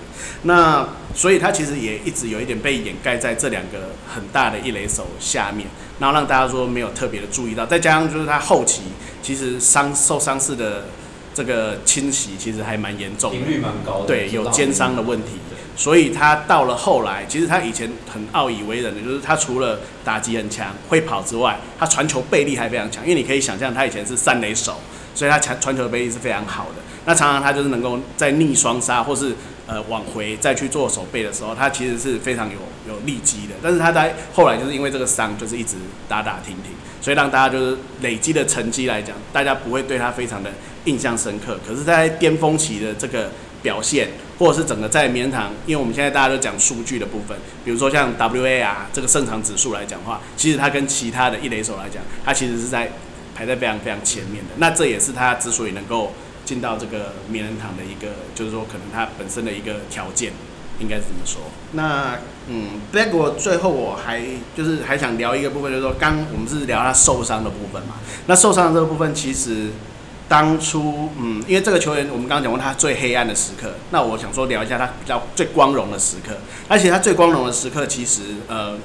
那所以他其实也一直有一点被掩盖在这两个很大的一垒手下面，然后让大家说没有特别的注意到。再加上就是他后期其实伤受伤势的这个侵袭其实还蛮严重的，频率蛮高的，对，有肩伤的问题。所以他到了后来，其实他以前很傲以为人的，就是他除了打击很强、会跑之外，他传球背力还非常强。因为你可以想象，他以前是三垒手，所以他传传球的臂力是非常好的。那常常他就是能够在逆双杀或是呃往回再去做守备的时候，他其实是非常有有利基的。但是他在后来就是因为这个伤，就是一直打打停停，所以让大家就是累积的成绩来讲，大家不会对他非常的印象深刻。可是，在巅峰期的这个表现，或者是整个在名人堂，因为我们现在大家都讲数据的部分，比如说像 WAR 这个胜场指数来讲的话，其实它跟其他的一垒手来讲，它其实是在排在非常非常前面的。那这也是他之所以能够进到这个名人堂的一个，就是说可能他本身的一个条件，应该是这么说。那嗯，Back，我最后我还就是还想聊一个部分，就是说刚我们是聊他受伤的部分嘛。那受伤的这个部分其实。当初，嗯，因为这个球员，我们刚刚讲过他最黑暗的时刻。那我想说聊一下他比较最光荣的时刻。而且他最光荣的时刻，其实，呃，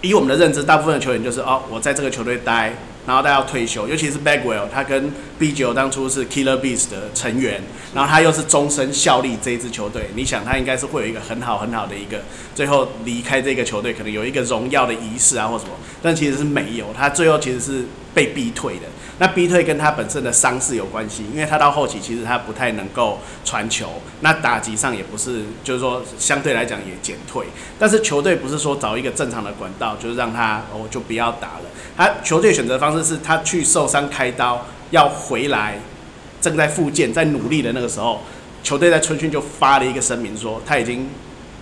以我们的认知，大部分的球员就是哦，我在这个球队待，然后他要退休。尤其是 Bagwell，他跟 Biggio 当初是 Killer Bees 的成员，然后他又是终身效力这一支球队。你想，他应该是会有一个很好很好的一个，最后离开这个球队，可能有一个荣耀的仪式啊，或什么。但其实是没有，他最后其实是被逼退的。那逼退跟他本身的伤势有关系，因为他到后期其实他不太能够传球，那打击上也不是，就是说相对来讲也减退。但是球队不是说找一个正常的管道，就是让他哦就不要打了。他球队选择方式是他去受伤开刀要回来，正在复健在努力的那个时候，球队在春训就发了一个声明说他已经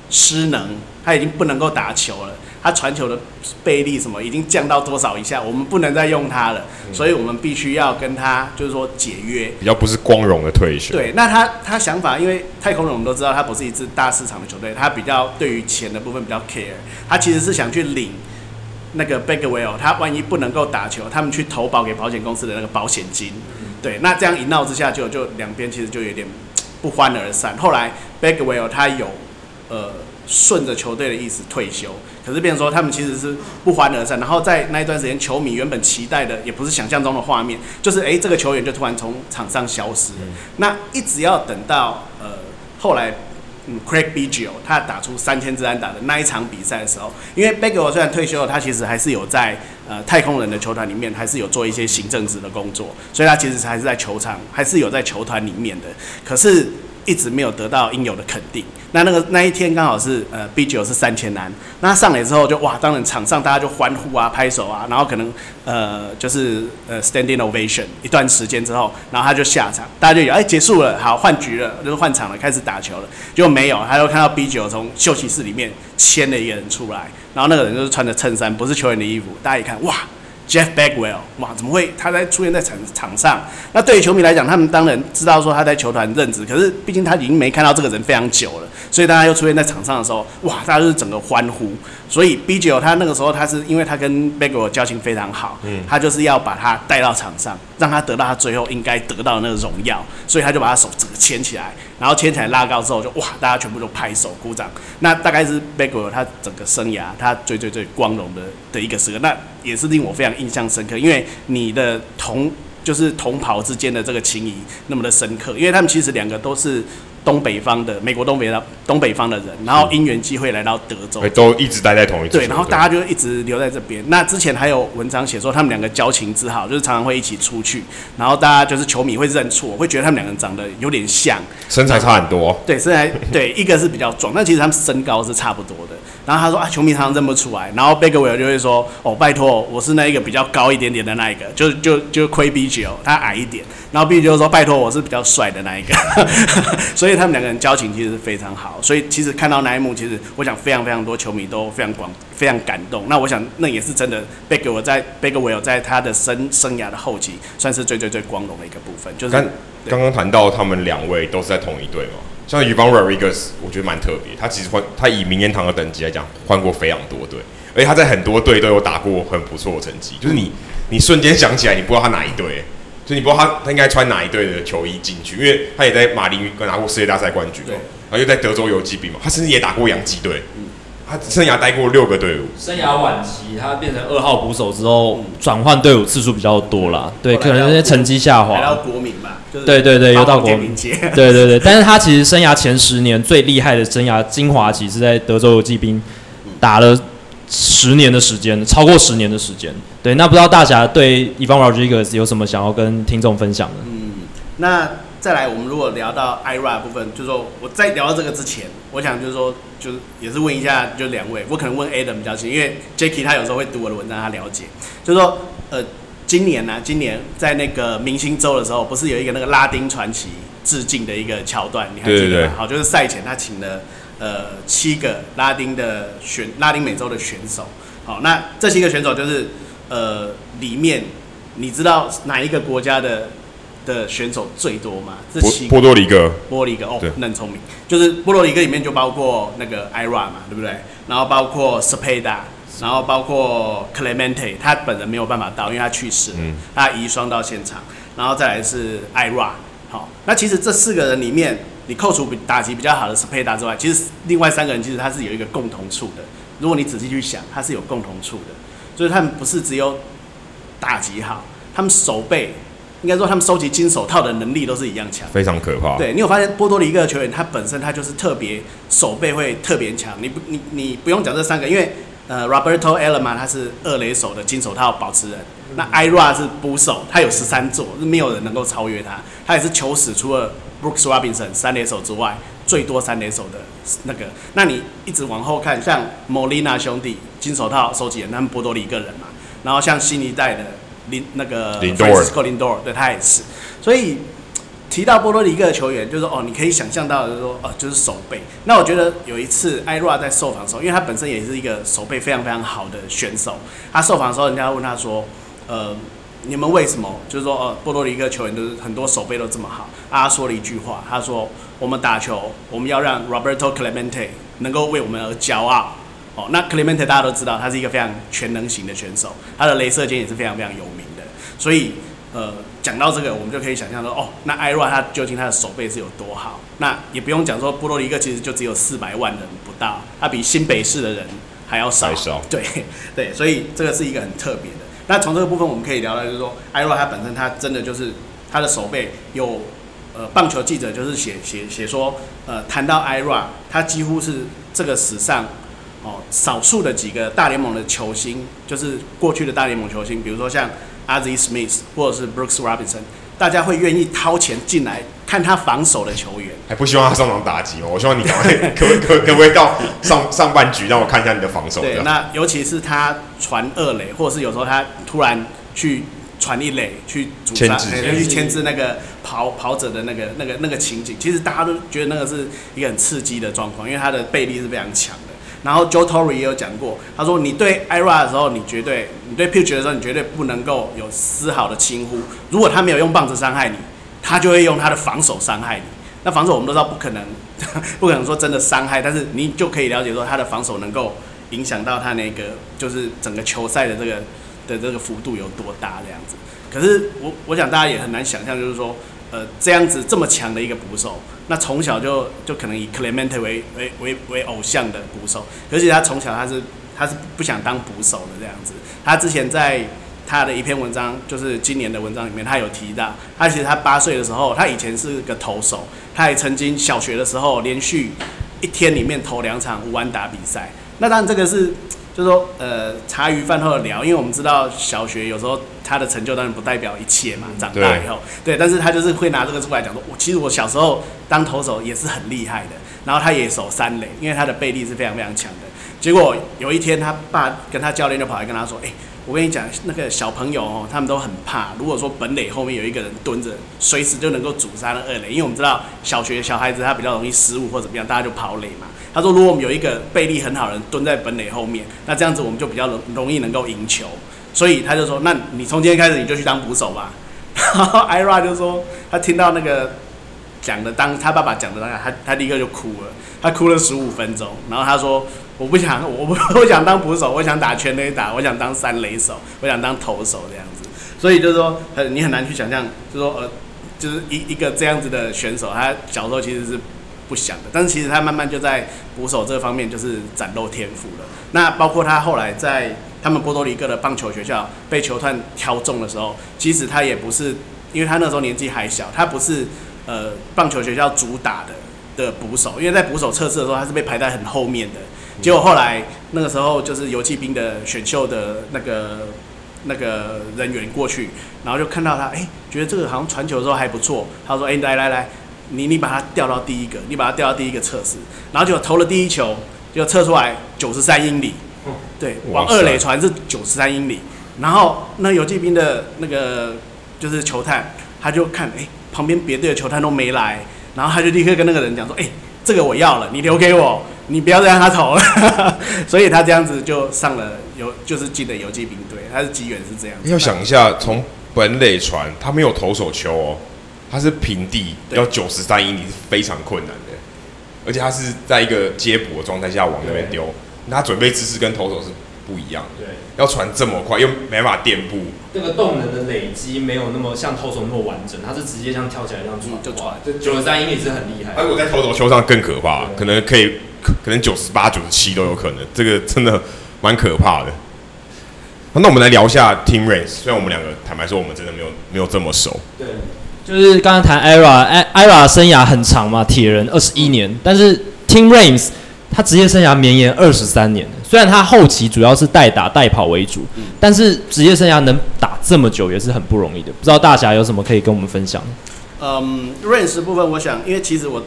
失能，他已经不能够打球了。他传球的倍力什么已经降到多少以下，我们不能再用他了，嗯、所以我们必须要跟他就是说解约，比较不是光荣的退休。对，那他他想法，因为太空人我们都知道，他不是一支大市场的球队，他比较对于钱的部分比较 care，他其实是想去领那个 Bagwell，他万一不能够打球，他们去投保给保险公司的那个保险金。对，那这样一闹之下就，就就两边其实就有点不欢而散。后来 Bagwell 他有呃。顺着球队的意思退休，可是变成说他们其实是不欢而散。然后在那一段时间，球迷原本期待的也不是想象中的画面，就是诶、欸，这个球员就突然从场上消失了。那一直要等到呃后来，嗯，Craig Biggio 他打出三千支安打的那一场比赛的时候，因为 Bagwell 虽然退休了，他其实还是有在呃太空人的球团里面还是有做一些行政职的工作，所以他其实还是在球场，还是有在球团里面的。可是。一直没有得到应有的肯定。那那个那一天刚好是呃 B 九是三千安，那上来之后就哇，当然场上大家就欢呼啊、拍手啊，然后可能呃就是呃 standing ovation 一段时间之后，然后他就下场，大家就以为哎结束了，好换局了，就是换场了，开始打球了。结果没有，他就看到 B 九从休息室里面牵了一个人出来，然后那个人就是穿着衬衫，不是球员的衣服，大家一看哇。Jeff Bagwell，哇，怎么会他在出现在场场上？那对于球迷来讲，他们当然知道说他在球团任职，可是毕竟他已经没看到这个人非常久了，所以当他又出现在场上的时候，哇，大家就是整个欢呼。所以 Biggio 他那个时候他是因为他跟 Bagwell 交情非常好，嗯，他就是要把他带到场上，让他得到他最后应该得到的那个荣耀，所以他就把他手整个牵起来，然后牵起来拉高之后就哇，大家全部都拍手鼓掌。那大概是 b a g g o 他整个生涯他最最最光荣的的一个时刻，那也是令我非常印象深刻，因为你的同就是同袍之间的这个情谊那么的深刻，因为他们其实两个都是。东北方的美国东北的东北方的人，然后因缘机会来到德州，都一直待在同一队。对，然后大家就一直留在这边。那之前还有文章写说他们两个交情之好，就是常常会一起出去，然后大家就是球迷会认错，会觉得他们两个人长得有点像，身材差很多。对，身材对，一个是比较壮，但其实他们身高是差不多的。然后他说啊，球迷常常认不出来。然后贝格韦尔就会说，哦，拜托，我是那一个比较高一点点的那一个，就就就亏 Biggio，他矮一点。然后 Biggio 就说，拜托，我是比较帅的那一个。所以他们两个人交情其实是非常好。所以其实看到那一幕，其实我想非常非常多球迷都非常广非常感动。那我想那也是真的，贝格韦尔在贝格维尔在他的生生涯的后期，算是最最最光荣的一个部分。就是刚刚谈到他们两位都是在同一队嘛。像 Ivan Rodriguez，我觉得蛮特别。他其实换他以名人堂的等级来讲，换过非常多队，而且他在很多队都有打过很不错的成绩。就是你你瞬间想起来，你不知道他哪一队，就你不知道他他应该穿哪一队的球衣进去，因为他也在马林鱼拿过世界大赛冠军，对，然后又在德州游骑兵嘛，他甚至也打过洋基队。他生涯待过六个队伍，生涯晚期他变成二号捕手之后，转换队伍次数比较多啦。对，可能那些成绩下滑。来到国民吧，就是、对对对，又到国民。对对对，但是他其实生涯前十年最厉害的生涯精华期是在德州游骑兵打了十年的时间，超过十年的时间。对，那不知道大侠对 Ivan Rodriguez 有什么想要跟听众分享的？嗯，那。再来，我们如果聊到 IRA 部分，就是说我在聊到这个之前，我想就是说，就是也是问一下，就两位，我可能问 Adam 比较清，因为 Jacky 他有时候会读我的文章，他了解，就是说，呃，今年呢、啊，今年在那个明星周的时候，不是有一个那个拉丁传奇致敬的一个桥段，你还记得。好，就是赛前他请了呃七个拉丁的选拉丁美洲的选手，好，那这七个选手就是呃里面你知道哪一个国家的？的选手最多吗？这七波多黎各，波多黎各哦，那很聪明。就是波多黎各里面就包括那个 Ira 嘛，对不对？然后包括 Sepeda 然后包括 Clemente，他本人没有办法到，因为他去世了，嗯、他遗孀到现场。然后再来是 Ira，好，那其实这四个人里面，你扣除比打击比较好的 Cepeda 之外，其实另外三个人其实他是有一个共同处的。如果你仔细去想，他是有共同处的，所以他们不是只有打击好，他们守备。应该说，他们收集金手套的能力都是一样强，非常可怕。对，你有发现波多黎各球员，他本身他就是特别守备会特别强。你不，你你不用讲这三个，因为呃，Roberto Alomar 他是二垒手的金手套保持人，那 Ira 是捕手，他有十三座，是没有人能够超越他。他也是球史除了 Brooks Robinson 三垒手之外最多三垒手的那个。那你一直往后看，像 Molina 兄弟金手套收集人，他们波多黎各人嘛，然后像新一代的。林那个 Francisco Lindor，对他也是，所以提到波多黎各的球员，就是说哦，你可以想象到，就是说哦，就是手背。那我觉得有一次 Ira 在受访的时候，因为他本身也是一个手背非常非常好的选手，他受访的时候，人家问他说，呃，你们为什么就是说呃，波多黎各球员都是很多手背都这么好？他说了一句话，他说我们打球，我们要让 Roberto Clemente 能够为我们而骄傲。哦，那 Clemente 大家都知道，他是一个非常全能型的选手，他的镭射肩也是非常非常有名的。所以，呃，讲到这个，我们就可以想象说，哦，那 Ira 他究竟他的手背是有多好？那也不用讲说，波多黎各其实就只有四百万人不到，他比新北市的人还要。少。对对，所以这个是一个很特别的。那从这个部分我们可以聊到，就是说，Ira 他本身他真的就是他的手背有，呃，棒球记者就是写写写说，呃，谈到 Ira，他几乎是这个史上。哦，少数的几个大联盟的球星，就是过去的大联盟球星，比如说像 a z i Smith 或者是 Brooks Robinson，大家会愿意掏钱进来看他防守的球员。还不希望他上场打击哦？我希望你赶快 可不可可不可以到上上半局让我看一下你的防守？对，那尤其是他传二垒，或者是有时候他突然去传一垒去阻杀，去牵制那个跑跑者的那个那个那个情景，其实大家都觉得那个是一个很刺激的状况，因为他的背力是非常强的。然后 Joe Torre 也有讲过，他说你对 Ira 的时候，你绝对你对 pitch 的时候，你绝对不能够有丝毫的轻忽。如果他没有用棒子伤害你，他就会用他的防守伤害你。那防守我们都知道不可能，不可能说真的伤害，但是你就可以了解说他的防守能够影响到他那个就是整个球赛的这个的这个幅度有多大这样子。可是我我想大家也很难想象，就是说。呃，这样子这么强的一个捕手，那从小就就可能以 Clemente 为为为为偶像的捕手，而且他从小他是他是不想当捕手的这样子。他之前在他的一篇文章，就是今年的文章里面，他有提到，他其实他八岁的时候，他以前是个投手，他也曾经小学的时候连续一天里面投两场无安打比赛。那当然这个是。就是说，呃，茶余饭后的聊，因为我们知道小学有时候他的成就当然不代表一切嘛，长大以后，对，但是他就是会拿这个出来讲说，我其实我小时候当投手也是很厉害的，然后他也守三垒，因为他的背力是非常非常强的。结果有一天他爸跟他教练就跑来跟他说，哎。我跟你讲，那个小朋友哦，他们都很怕。如果说本垒后面有一个人蹲着，随时就能够阻杀那二垒，因为我们知道小学小孩子他比较容易失误或怎么样，大家就跑垒嘛。他说，如果我们有一个背力很好的人蹲在本垒后面，那这样子我们就比较容容易能够赢球。所以他就说，那你从今天开始你就去当捕手吧。然后 Ira 就说，他听到那个讲的当他爸爸讲的当下，他他立刻就哭了，他哭了十五分钟。然后他说。我不想，我不，我想当捕手，我想打全垒打，我想当三垒手，我想当投手这样子。所以就是说，很你很难去想象，就是说呃，就是一一个这样子的选手，他小时候其实是不想的。但是其实他慢慢就在捕手这方面就是展露天赋了。那包括他后来在他们波多黎各的棒球学校被球探挑中的时候，其实他也不是，因为他那时候年纪还小，他不是呃棒球学校主打的的捕手，因为在捕手测试的时候他是被排在很后面的。结果后来那个时候就是游骑兵的选秀的那个那个人员过去，然后就看到他，哎，觉得这个好像传球的时候还不错。他说：“哎，来来来，你你把他调到第一个，你把他调到第一个测试。”然后就投了第一球，就测出来九十三英里，对，往二垒传是九十三英里。然后那游骑兵的那个就是球探，他就看，哎，旁边别队的球探都没来，然后他就立刻跟那个人讲说：“哎，这个我要了，你留给我。”你不要再让他投了，所以他这样子就上了游，就是进了游击兵队，他是机缘是这样子。要想一下，从本垒传，他没有投手球哦，他是平地，要九十三英里是非常困难的，而且他是在一个接捕的状态下往那边丢，那他准备姿势跟投手是不一样的。对，要传这么快，又没办法垫步，这个动能的累积没有那么像投手那么完整，他是直接像跳起来这样传就传，这九十三英里是很厉害。他如果在投手球上更可怕，可能可以。可能九十八、九十七都有可能，这个真的蛮可怕的。那我们来聊一下 Team Raines，虽然我们两个坦白说，我们真的没有没有这么熟。对，就是刚刚谈 Ira，Ira 生涯很长嘛，铁人二十一年，但是 Tim Raines 他职业生涯绵延二十三年，虽然他后期主要是代打代跑为主，但是职业生涯能打这么久也是很不容易的。不知道大侠有什么可以跟我们分享？嗯，Raines 部分，我想，因为其实我。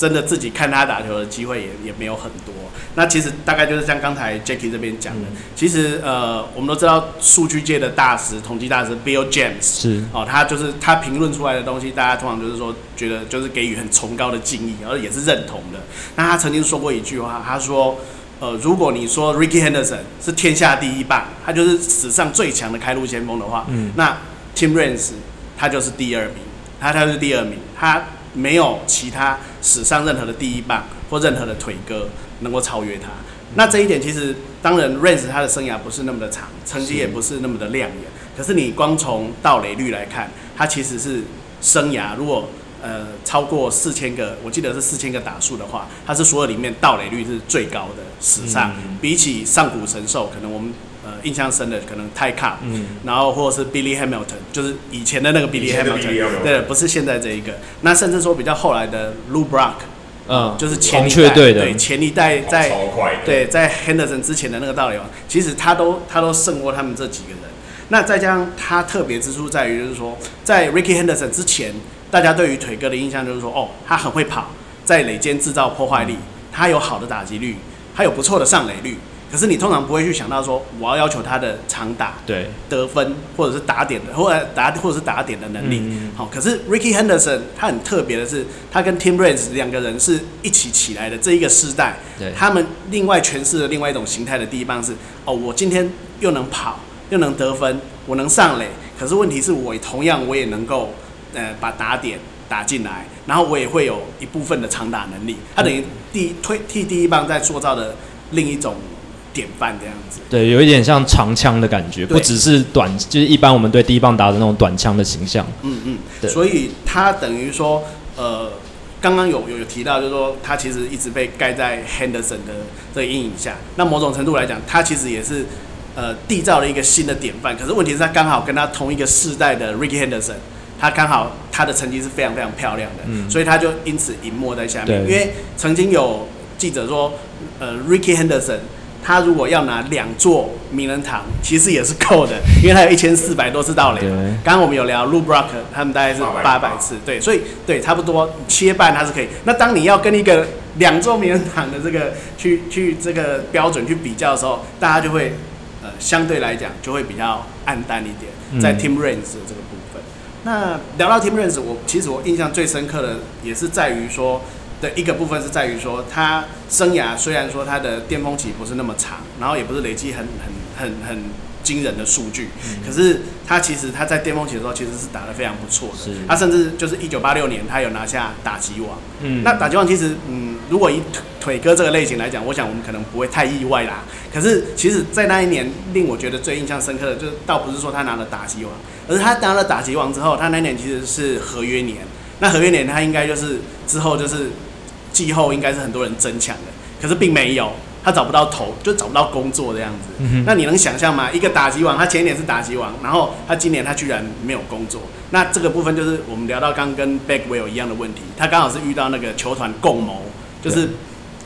真的自己看他打球的机会也也没有很多。那其实大概就是像刚才 Jacky 这边讲的，嗯、其实呃，我们都知道数据界的大师、统计大师 Bill James 是哦，他就是他评论出来的东西，大家通常就是说觉得就是给予很崇高的敬意，而也是认同的。那他曾经说过一句话，他说呃，如果你说 Ricky Henderson 是天下第一棒，他就是史上最强的开路先锋的话，嗯，那 Tim Raines 他就是第二名，他他是第二名，他。没有其他史上任何的第一棒或任何的腿哥能够超越他。那这一点其实，当然 Raines 他的生涯不是那么的长，成绩也不是那么的亮眼。可是你光从盗垒率来看，他其实是生涯如果呃超过四千个，我记得是四千个打数的话，他是所有里面盗垒率是最高的，史上比起上古神兽，可能我们。呃，印象深的可能 Ty Cobb，嗯，然后或者是 Billy Hamilton，就是以前的那个 Billy Hamilton，对，不是现在这一个。那甚至说比较后来的 Lou Brock，嗯，就是前一代，对，前一代在，对，在 Henderson 之前的那个盗垒王，其实他都他都胜过他们这几个人。那再加上他特别之处在于，就是说在 Ricky Henderson 之前，大家对于腿哥的印象就是说，哦，他很会跑，在垒间制造破坏力，他有好的打击率，他有不错的上垒率。可是你通常不会去想到说，我要要求他的长打、对得分，或者是打点的，或者打或者是打点的能力。好、嗯，可是 Ricky Henderson 他很特别的是，他跟 Tim Raines 两个人是一起起来的这一个世代。对，他们另外诠释了另外一种形态的第一棒是，哦，我今天又能跑，又能得分，我能上垒。可是问题是我同样我也能够，呃，把打点打进来，然后我也会有一部分的长打能力。他等于第推替第一棒在塑造的另一种。典范这样子，对，有一点像长枪的感觉，不只是短，就是一般我们对第一棒打的那种短枪的形象。嗯嗯，对，所以他等于说，呃，刚刚有有有提到，就是说他其实一直被盖在 Henderson 的这个阴影下。那某种程度来讲，他其实也是呃缔造了一个新的典范。可是问题是，他刚好跟他同一个世代的 Ricky Henderson，他刚好他的成绩是非常非常漂亮的，嗯，所以他就因此隐没在下面。因为曾经有记者说，呃，Ricky Henderson。他如果要拿两座名人堂，其实也是够的，因为他有一千四百多次盗垒。刚刚我们有聊 Lou Brock，他们大概是八百次，对，所以对，差不多切半他是可以。那当你要跟一个两座名人堂的这个去去这个标准去比较的时候，大家就会呃相对来讲就会比较暗淡一点，在 Tim Raines 的这个部分。嗯、那聊到 Tim Raines，我其实我印象最深刻的也是在于说。的一个部分是在于说，他生涯虽然说他的巅峰期不是那么长，然后也不是累积很很很很惊人的数据，嗯、可是他其实他在巅峰期的时候其实是打得非常不错的。他甚至就是一九八六年，他有拿下打击王。嗯，那打击王其实，嗯，如果以腿哥这个类型来讲，我想我们可能不会太意外啦。可是其实，在那一年令我觉得最印象深刻的，就是倒不是说他拿了打击王，而是他拿了打击王之后，他那年其实是合约年。那合约年他应该就是之后就是。季后应该是很多人争抢的，可是并没有，他找不到头，就找不到工作这样子。嗯、那你能想象吗？一个打击王，他前一年是打击王，然后他今年他居然没有工作。那这个部分就是我们聊到刚刚跟 Bagwell 一样的问题，他刚好是遇到那个球团共谋，就是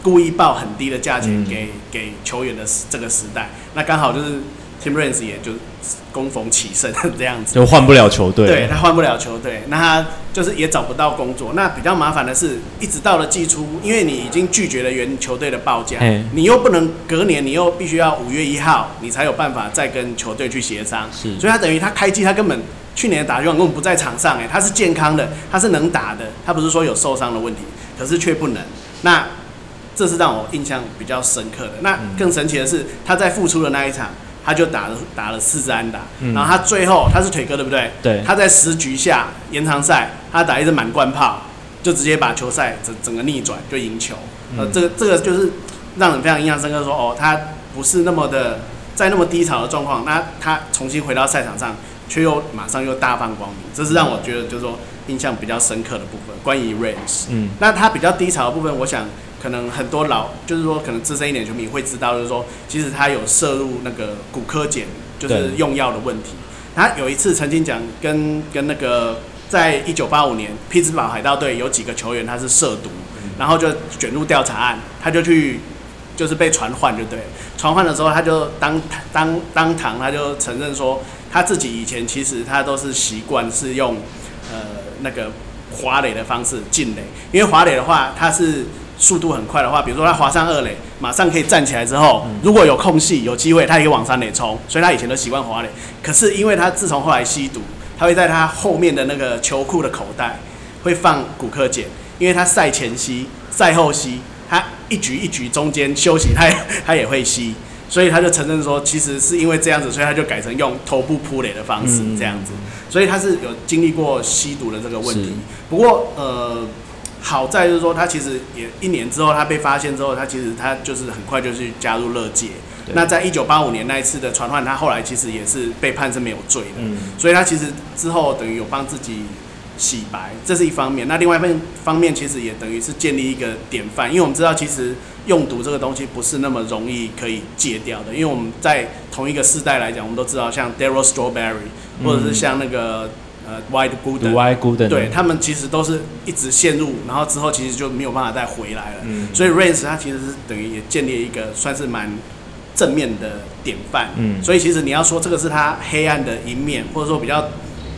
故意报很低的价钱给、嗯、给球员的这个时代，那刚好就是 Tim Raines 也就。攻逢其胜 这样子，就换不了球队。对，他换不了球队，那他就是也找不到工作。那比较麻烦的是，一直到了季初，因为你已经拒绝了原球队的报价，你又不能隔年，你又必须要五月一号，你才有办法再跟球队去协商。是，所以他等于他开机，他根本去年的打击王根本不在场上，哎，他是健康的，他是能打的，他不是说有受伤的问题，可是却不能。那这是让我印象比较深刻的。那更神奇的是，他在复出的那一场。他就打了打了四支安打，嗯、然后他最后他是腿哥对不对？对。他在十局下延长赛，他打一支满贯炮，就直接把球赛整整个逆转，就赢球。嗯、呃，这个这个就是让人非常印象深刻说，说哦，他不是那么的在那么低潮的状况，那他重新回到赛场上，却又马上又大放光明，这是让我觉得就是说印象比较深刻的部分。关于 Raines，嗯，那他比较低潮的部分，我想。可能很多老，就是说，可能资深一点球迷会知道，就是说，其实他有摄入那个骨科碱，就是用药的问题。他有一次曾经讲，跟跟那个，在一九八五年，匹兹堡海盗队有几个球员他是涉毒，然后就卷入调查案，他就去，就是被传唤，就对。传唤的时候，他就当当当堂他就承认说，他自己以前其实他都是习惯是用呃那个滑垒的方式进垒，因为滑垒的话，他是。速度很快的话，比如说他滑上二垒，马上可以站起来之后，如果有空隙、有机会，他也可以往三垒冲。所以他以前都习惯滑垒。可是因为他自从后来吸毒，他会在他后面的那个球裤的口袋会放古柯碱，因为他赛前吸、赛后吸，他一局一局中间休息，他也 他也会吸。所以他就承认说，其实是因为这样子，所以他就改成用头部扑垒的方式这样子。所以他是有经历过吸毒的这个问题。不过呃。好在就是说，他其实也一年之后，他被发现之后，他其实他就是很快就去加入乐界。那在一九八五年那一次的传唤，他后来其实也是被判是没有罪的。嗯。所以他其实之后等于有帮自己洗白，这是一方面。那另外一方方面，其实也等于是建立一个典范，因为我们知道，其实用毒这个东西不是那么容易可以戒掉的。因为我们在同一个世代来讲，我们都知道，像 Darryl Strawberry，或者是像那个。呃，Dwight Gooden，对，他们其实都是一直陷入，然后之后其实就没有办法再回来了。嗯，所以 Raines 他其实是等于也建立一个算是蛮正面的典范。嗯，所以其实你要说这个是他黑暗的一面，或者说比较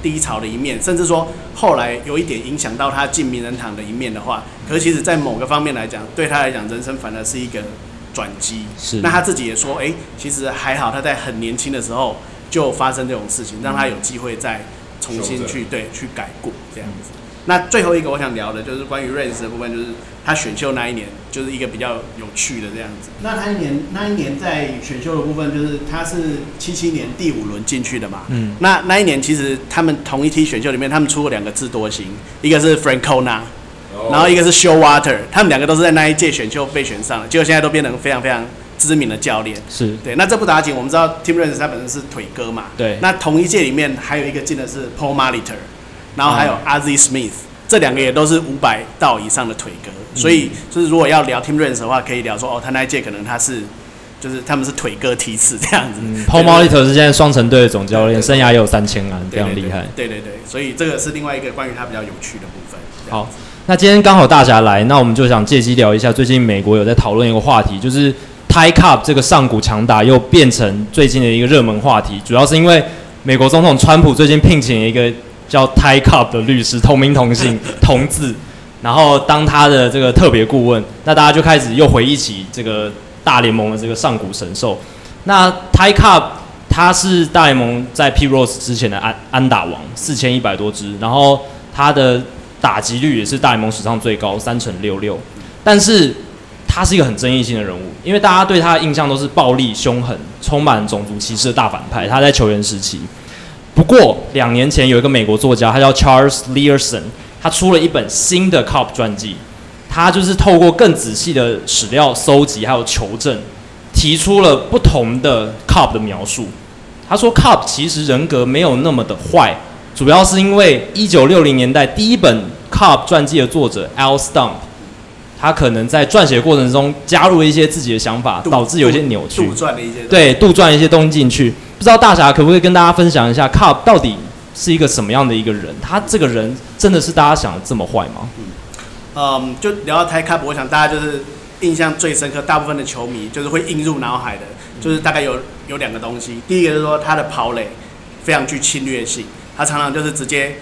低潮的一面，甚至说后来有一点影响到他进名人堂的一面的话，可是其实在某个方面来讲，对他来讲，人生反而是一个转机。是，那他自己也说，哎、欸，其实还好，他在很年轻的时候就发生这种事情，让他有机会在。重新去对去改过这样子，那最后一个我想聊的就是关于 Raines 的部分，就是他选秀那一年就是一个比较有趣的这样子。那他一年那一年在选秀的部分，就是他是七七年第五轮进去的嘛。嗯。那那一年其实他们同一期选秀里面，他们出过两个智多星，一个是 Francona，然后一个是 Showalter，他们两个都是在那一届选秀被选上了，结果现在都变成非常非常。知名的教练是对，那这不打紧，我们知道 Tim Raines 他本身是腿哥嘛，对。那同一届里面还有一个进的是 Paul Molitor，然后还有 Ozzie Smith，这两个也都是五百道以上的腿哥，嗯、所以就是如果要聊 Tim Raines 的话，可以聊说哦，他那一届可能他是就是他们是腿哥梯次这样子。嗯、Paul Molitor 是现在双城队的总教练，生涯也有三千安，非常厉害。对对对，所以这个是另外一个关于他比较有趣的部分。好，那今天刚好大侠来，那我们就想借机聊一下最近美国有在讨论一个话题，就是。Ty Cobb 这个上古强打又变成最近的一个热门话题，主要是因为美国总统川普最近聘请了一个叫 Ty Cobb 的律师，同名同姓 同字，然后当他的这个特别顾问，那大家就开始又回忆起这个大联盟的这个上古神兽。那 Ty Cobb 他是大联盟在 P Rose 之前的安安打王，四千一百多支，然后他的打击率也是大联盟史上最高，三成六六，但是。他是一个很争议性的人物，因为大家对他的印象都是暴力、凶狠、充满种族歧视的大反派。他在球员时期，不过两年前有一个美国作家，他叫 Charles Leerson，他出了一本新的 Cop 传记。他就是透过更仔细的史料搜集还有求证，提出了不同的 Cop 的描述。他说，Cop 其实人格没有那么的坏，主要是因为一九六零年代第一本 Cop 传记的作者 Al Stump。他可能在撰写过程中加入了一些自己的想法，导致有一些扭曲，杜撰了一些，对，杜撰一些东西进去。不知道大侠可不可以跟大家分享一下，Cobb 到底是一个什么样的一个人？他这个人真的是大家想的这么坏吗？嗯，嗯，就聊到 Cobb，我想大家就是印象最深刻，大部分的球迷就是会映入脑海的，就是大概有有两个东西。第一个就是说他的跑垒非常具侵略性，他常常就是直接。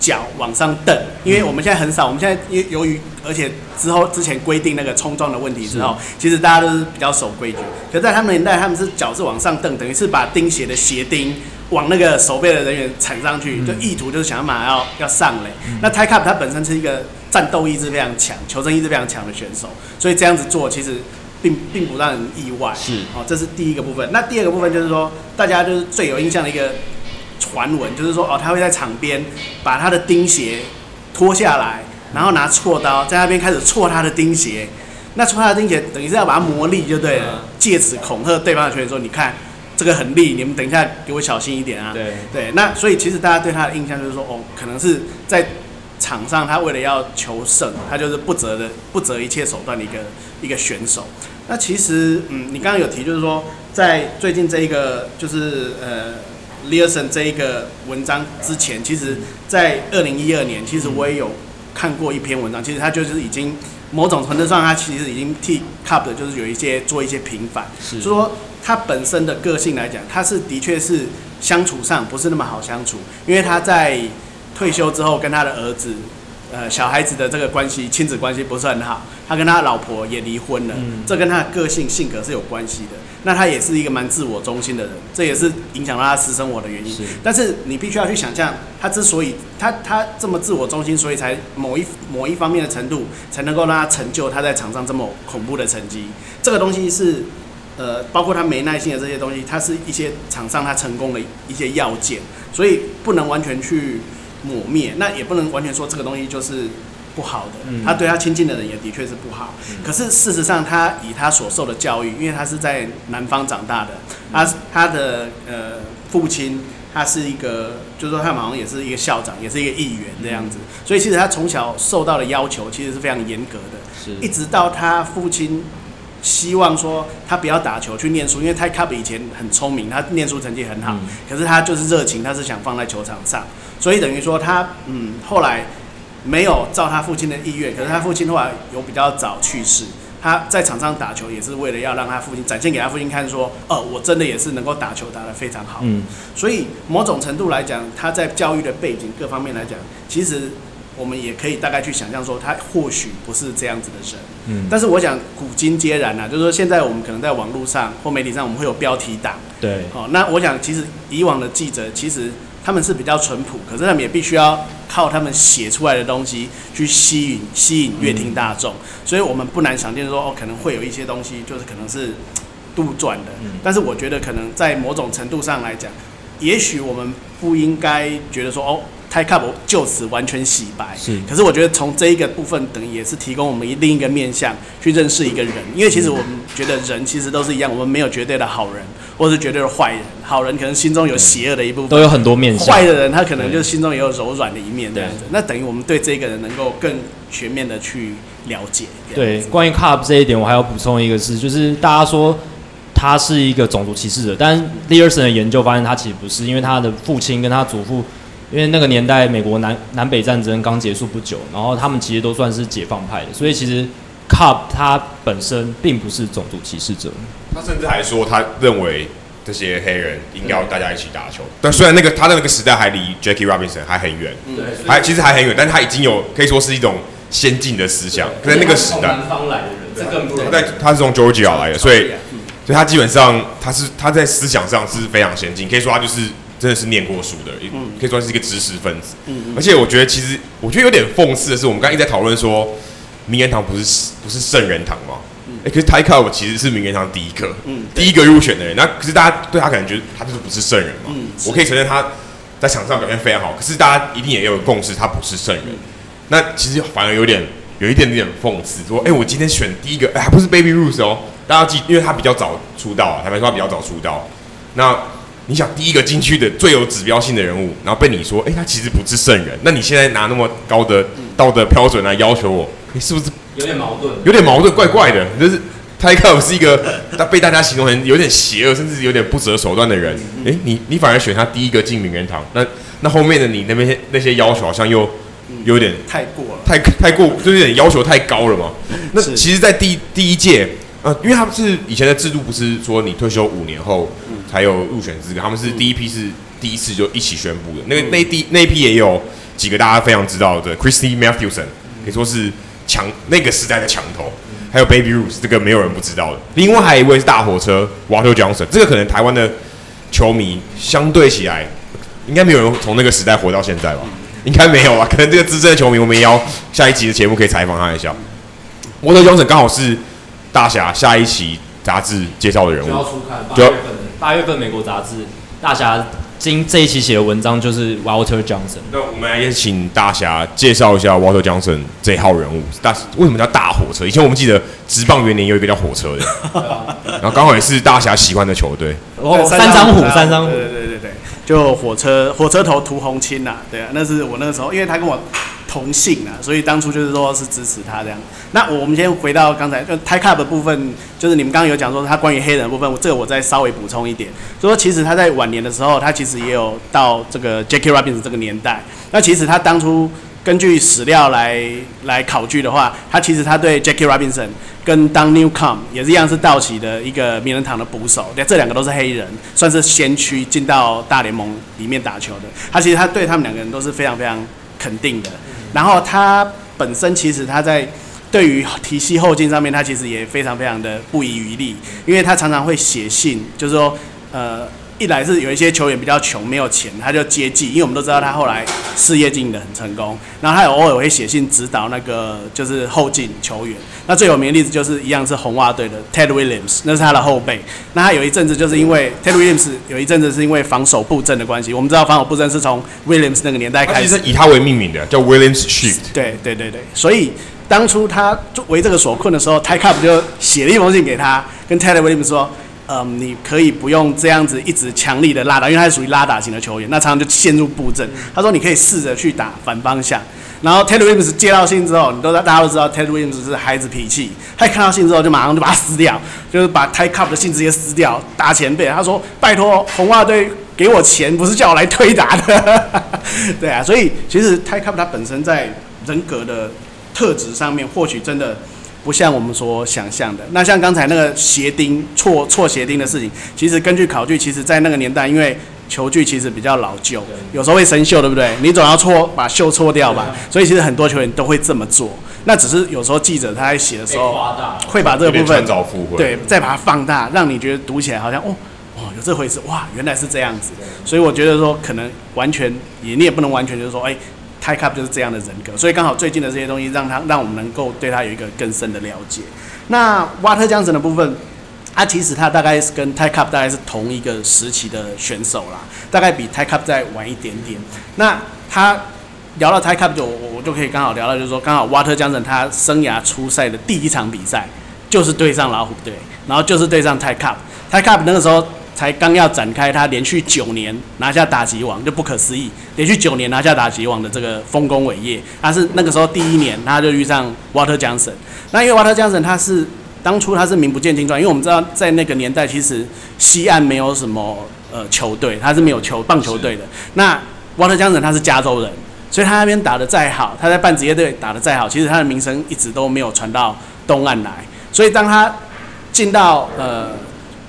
脚往上蹬，因为我们现在很少，我们现在因由于而且之后之前规定那个冲撞的问题之后，其实大家都是比较守规矩。可是在他们年代，他们是脚是往上蹬，等于是把钉鞋的鞋钉往那个守备的人员铲上去，就意图就是想要马上要要上垒。那 Ty Cobb 他本身是一个战斗意志非常强、求生意志非常强的选手，所以这样子做其实并并不让人意外。是哦，这是第一个部分。那第二个部分就是说，大家就是最有印象的一个。传闻就是说，哦，他会在场边把他的钉鞋脱下来，然后拿锉刀在那边开始锉他的钉鞋。那锉他的钉鞋，等于是要把它磨利就对了，借此恐吓对方的球员说：“你看这个很利，你们等一下给我小心一点啊。”对对。那所以其实大家对他的印象就是说，哦，可能是在场上他为了要求胜，他就是不择的不择一切手段的一个一个选手。那其实，嗯，你刚刚有提就是说，在最近这一个就是呃。Leerhsen 这一个文章之前，其实，在二零一二年，其实我也有看过一篇文章。其实他就是已经某种程度上，他其实已经替 Cobb 的就是有一些做一些平反。是说他本身的个性来讲，他是的确是相处上不是那么好相处，因为他在退休之后跟他的儿子。呃，小孩子的这个关系，亲子关系不是很好。他跟他老婆也离婚了，嗯、这跟他的个性性格是有关系的。那他也是一个蛮自我中心的人，这也是影响到他私生活的原因。是但是你必须要去想象，他之所以他他这么自我中心，所以才某一某一方面的程度，才能够让他成就他在场上这么恐怖的成绩。这个东西是呃，包括他没耐心的这些东西，他是一些场上他成功的一些要件，所以不能完全去。抹灭，那也不能完全说这个东西就是不好的。嗯、他对他亲近的人也的确是不好。嗯、可是事实上，他以他所受的教育，因为他是在南方长大的，他他的呃父亲他是一个，就是说他好像也是一个校长，也是一个议员这样子。嗯、所以其实他从小受到的要求其实是非常严格的。是，一直到他父亲希望说他不要打球去念书，因为 Ty Cobb 以前很聪明，他念书成绩很好，嗯、可是他就是热情，他是想放在球场上。所以等于说他嗯后来没有照他父亲的意愿，可是他父亲后来有比较早去世。他在场上打球也是为了要让他父亲展现给他父亲看，说哦，我真的也是能够打球打得非常好。嗯，所以某种程度来讲，他在教育的背景各方面来讲，其实我们也可以大概去想象说，他或许不是这样子的人。嗯，但是我想古今皆然啊，就是说现在我们可能在网络上或媒体上，我们会有标题党。对，哦，那我想其实以往的记者其实。他们是比较淳朴，可是他们也必须要靠他们写出来的东西去吸引吸引乐听大众，嗯、所以我们不难想见说哦，可能会有一些东西就是可能是杜撰的，嗯、但是我觉得可能在某种程度上来讲，也许我们不应该觉得说哦。Ty Cobb 就此完全洗白，是。可是我觉得从这一个部分，等于也是提供我们另一个面向去认识一个人，因为其实我们觉得人其实都是一样，我们没有绝对的好人，或是绝对的坏人。好人可能心中有邪恶的一部分，都有很多面相。坏的人他可能就是心中也有柔软的一面这样子。那等于我们对这个人能够更全面的去了解。对，关于 Cobb 这一点，我还要补充一个事，就是大家说他是一个种族歧视者，但 Leerhsen 的研究发现他其实不是，因为他的父亲跟他祖父。因为那个年代，美国南南北战争刚结束不久，然后他们其实都算是解放派的，所以其实 Cobb 他本身并不是种族歧视者。他甚至还说，他认为这些黑人应该要大家一起打球。但虽然那个他的那个时代还离 Jackie Robinson 还很远，对，还其实还很远，但是他已经有可以说是一种先进的思想。可在那个时代，南方来的人，这更不容易。他在他是从 Georgia 来的，所以所以他基本上他是他在思想上是非常先进，可以说他就是。真的是念过书的，可以说是一个知识分子。嗯、而且我觉得，其实我觉得有点讽刺的是，我们刚刚一直在讨论说，名人堂不是不是圣人堂吗？哎、欸，可是 Cobb 其实是名人堂第一个，嗯、第一个入选的人。那可是大家对他可能觉得他就是不是圣人嘛？嗯、我可以承认他在场上表现非常好，可是大家一定也有共识，他不是圣人。嗯、那其实反而有点有一点点讽刺，说，哎、欸，我今天选第一个，哎、欸，还不是 Baby Ruth 哦？大家记，因为他比较早出道啊，坦白说他比较早出道。那你想第一个进去的最有指标性的人物，然后被你说，哎、欸，他其实不是圣人，那你现在拿那么高的道德标准来要求我，你是不是？有点矛盾，有点矛盾，怪怪的。就是 Ty Cobb 是一个他被大家形容成有点邪恶，甚至有点不择手段的人。哎、欸，你你反而选他第一个进名人堂，那那后面的你那边那些要求好像又有点太过了，太太过，就是有点要求太高了嘛。那其实，在第第一届，呃，因为他们是以前的制度，不是说你退休五年后才有入选资格，他们是第一批是第一次就一起宣布的。那个那第那一批也有几个大家非常知道的，Christy Mathewson 可以说是强那个时代的强头，还有 Baby Ruth 这个没有人不知道的。另外还有一位是大火车 Walter Johnson，这个可能台湾的球迷相对起来，应该没有人从那个时代活到现在吧？应该没有吧？可能这个资深的球迷，我们也要下一集的节目可以采访他一下。Walter Johnson 刚好是大侠下一期杂志介绍的人物，就要出刊，八月份八月份美国杂志大侠今这一期写的文章就是 Walter Johnson。那我们也请大侠介绍一下 Walter Johnson 这一号人物。大为什么叫大火车？以前我们记得职棒元年有一个叫火车的，然后刚好也是大侠喜欢的球队。哦，三张虎，三张虎，对对对对对，就火车火车头涂红青呐、啊，对啊，那是我那个时候，因为他跟我。同姓啊，所以当初就是说是支持他这样。那我们先回到刚才就 Ty Cobb 的部分，就是你们刚刚有讲说他关于黑人部分，这个我再稍微补充一点，就说其实他在晚年的时候，他其实也有到这个 Jackie Robinson 这个年代。那其实他当初根据史料来来考据的话，他其实他对 Jackie Robinson 跟 Don Newcomb 也是一样，是道奇的一个名人堂的捕手，对，这两个都是黑人，算是先驱进到大联盟里面打球的。他其实他对他们两个人都是非常非常肯定的。然后他本身其实他在对于体系后进上面，他其实也非常非常的不遗余力，因为他常常会写信，就是说，呃，一来是有一些球员比较穷没有钱，他就接济，因为我们都知道他后来事业经营的很成功，然后他有偶尔会写信指导那个就是后进球员。那最有名的例子就是一样是红袜队的 Ted Williams，那是他的后辈。那他有一阵子就是因为 Ted Williams 有一阵子是因为防守布阵的关系。我们知道防守布阵是从 Williams 那个年代开始，其实以他为命名的，叫 Williams Shift。对对对对，所以当初他为这个所困的时候，Ty Cobb 就写了一封信给他，跟 Ted Williams 说：“嗯，你可以不用这样子一直强力的拉打，因为他是属于拉打型的球员，那常常就陷入布阵。他说你可以试着去打反方向。”然后 Ted Williams 接到信之后，你都大家都知道 Ted Williams 是孩子脾气，他一看到信之后就马上就把它撕掉，就是把 Ty Cobb 的信直接撕掉，打前辈。他说：“拜托红袜队给我钱，不是叫我来推打的。”对啊，所以其实 Ty Cobb 他本身在人格的特质上面，或许真的不像我们所想象的。那像刚才那个鞋钉错错鞋钉的事情，其实根据考据，其实在那个年代，因为球具其实比较老旧，有时候会生锈，对不对？你总要搓，把锈搓掉吧。所以其实很多球员都会这么做。那只是有时候记者他在写的时候，会把这个部分对再把它放大，让你觉得读起来好像哦哦有这回事哇，原来是这样子。所以我觉得说可能完全也你也不能完全就是说哎，Ty Cobb 就是这样的人格。所以刚好最近的这些东西让他让我们能够对他有一个更深的了解。那瓦特江神的部分。他、啊、其实他大概是跟 Ty Cobb 大概是同一个时期的选手啦，大概比 Ty Cobb 再晚一点点。那他聊到 Ty Cobb 就我就可以刚好聊到，就是说刚好瓦特江神他生涯出赛的第一场比赛就是对上老虎队，然后就是对上 Ty Cobb。Ty Cobb 那个时候才刚要展开他连续九年拿下打击王，就不可思议，连续九年拿下打击王的这个丰功伟业。他是那个时候第一年他就遇上 Walter Johnson。那因为 Walter Johnson 他是。当初他是名不见经传，因为我们知道在那个年代，其实西岸没有什么呃球队，他是没有球棒球队的。那 Walter Johnson 他是加州人，所以他那边打得再好，他在半职业队打得再好，其实他的名声一直都没有传到东岸来。所以当他进到呃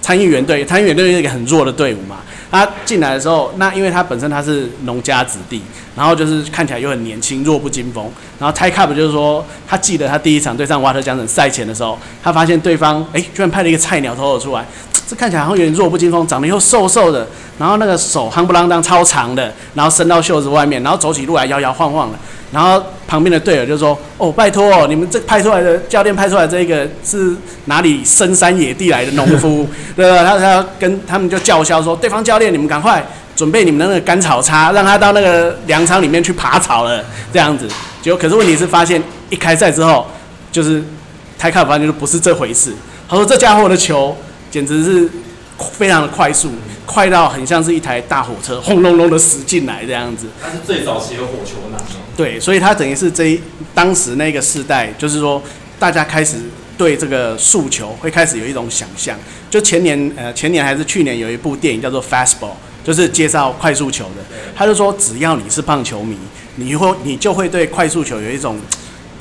参议员队，参议员队是一个很弱的队伍嘛。他进来的时候，那因为他本身他是农家子弟，然后就是看起来又很年轻，弱不禁风。然后 Ty Cobb 就是说，他记得他第一场对上 Walter Johnson 赛前的时候，他发现对方哎，居然派了一个菜鸟投手出来，这看起来好像有点弱不禁风，长得又瘦瘦的，然后那个手夯不啷当超长的，然后伸到袖子外面，然后走起路来摇摇晃晃的。然后旁边的队友就说：“哦，拜托哦，你们这派出来的教练派出来这个是哪里深山野地来的农夫？对吧？他他跟他们就叫嚣说：对方教练，你们赶快准备你们的那个干草叉，让他到那个粮仓里面去爬草了。这样子，结果可是问题是发现一开赛之后，就是 Cobb 发现就不是这回事。他说这家伙的球简直是非常的快速。”快到很像是一台大火车，轰隆隆的驶进来这样子。它是最早期的火球男。对，所以它等于是这一当时那个世代，就是说大家开始对这个诉求会开始有一种想象。就前年呃前年还是去年有一部电影叫做《Fastball》，就是介绍快速球的。他就说，只要你是棒球迷，你会你就会对快速球有一种。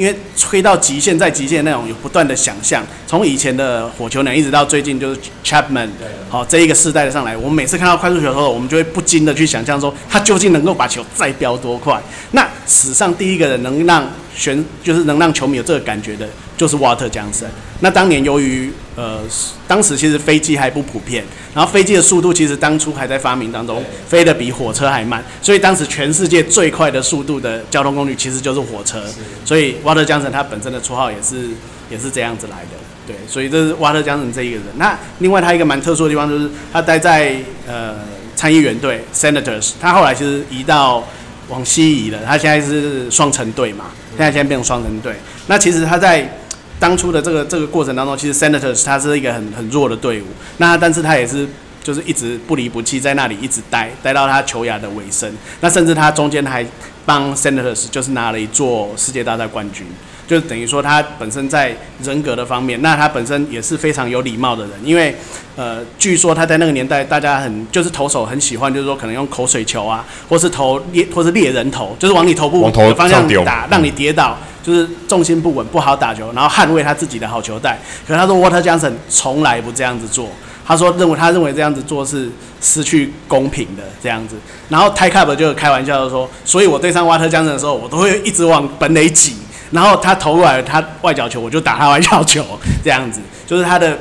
因为吹到极限，在极限那种有不断的想象，从以前的火球男一直到最近就是 Chapman，好这一个世代的上来，我们每次看到快速球的时候，我们就会不禁的去想象说，他究竟能够把球再飙多快？那史上第一个人能让选，就是能让球迷有这个感觉的。就是 Walter Johnson。那当年由于呃，当时其实飞机还不普遍，然后飞机的速度其实当初还在发明当中，飞得比火车还慢，所以当时全世界最快的速度的交通工具其实就是火车。所以 Walter Johnson 他本身的绰号也是也是这样子来的。对，所以这是 Walter Johnson 这一个人。那另外他一个蛮特殊的地方就是他待在呃参议员队 Senators，他后来其实移到往西移了，他现在是双城队嘛，现在现在变成双城队。那其实他在当初的这个这个过程当中，其实 Senators 他是一个很很弱的队伍，那但是他也是就是一直不离不弃在那里一直待，待到他球雅的尾声。那甚至他中间还帮 Senators 就是拿了一座世界大赛冠军，就等于说他本身在人格的方面，那他本身也是非常有礼貌的人，因为呃，据说他在那个年代大家很就是投手很喜欢，就是说可能用口水球啊，或是投猎或是猎人头，就是往你头部的方向打，让你跌倒。就是重心不稳，不好打球，然后捍卫他自己的好球带。可是他说，Walter Johnson 从来不这样子做。他说，认为他认为这样子做是失去公平的这样子。然后 Ty Cobb 就开玩笑的说，所以我对上 Walter Johnson 的时候，我都会一直往本垒挤。然后他投过来他外角球，我就打他外角球，这样子。就是他的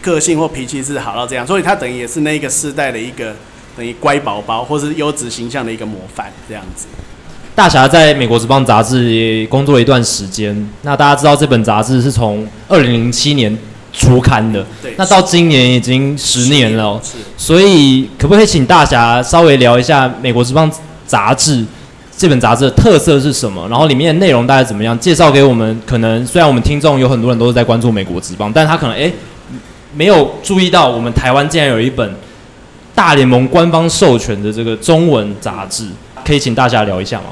个性或脾气是好到这样，所以他等于也是那个世代的一个等于乖宝宝，或是优质形象的一个模范这样子。大侠在美国职棒杂志也工作了一段时间。那大家知道这本杂志是从二零零七年出刊的，那到今年已经十年了。是，所以可不可以请大侠稍微聊一下美国职棒杂志这本杂志的特色是什么？然后里面的内容大概怎么样？介绍给我们。可能虽然我们听众有很多人都是在关注美国职棒，但他可能诶没有注意到我们台湾竟然有一本大联盟官方授权的这个中文杂志。可以请大家聊一下吗？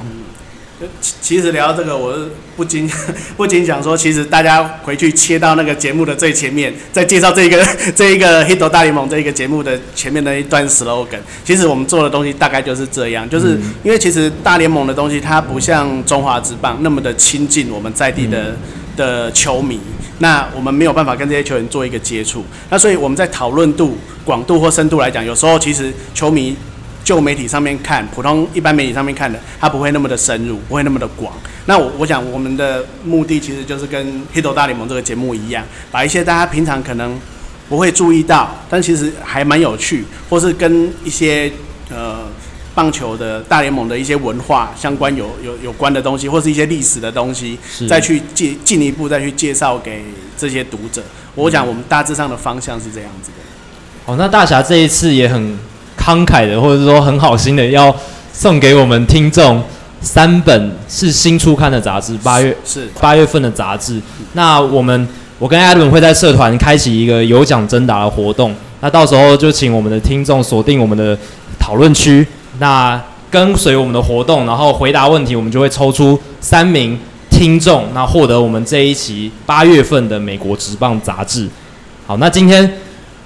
嗯，其实聊到这个，我是不禁 不禁想说，其实大家回去切到那个节目的最前面，再介绍这个 这一个《Hito 大联盟》这一个节目的前面的一段 slogan。其实我们做的东西大概就是这样，就是因为其实大联盟的东西它不像中华职棒那么的亲近我们在地的的球迷，那我们没有办法跟这些球员做一个接触，那所以我们在讨论度、广度或深度来讲，有时候其实球迷。就媒体上面看，普通一般媒体上面看的，它不会那么的深入，不会那么的广。那我我想我们的目的其实就是跟《Hito 大联盟》这个节目一样，把一些大家平常可能不会注意到，但其实还蛮有趣，或是跟一些呃棒球的大联盟的一些文化相关有有有关的东西，或是一些历史的东西，再去进进一步再去介绍给这些读者。我想我们大致上的方向是这样子的。哦，那大侠这一次也很。慷慨的，或者说很好心的，要送给我们听众三本是新出刊的杂志，八月是八月份的杂志。那我们我跟 Adam 会在社团开启一个有奖征答的活动，那到时候就请我们的听众锁定我们的讨论区，那跟随我们的活动，然后回答问题，我们就会抽出三名听众，那获得我们这一期八月份的美国职棒杂志。好，那今天。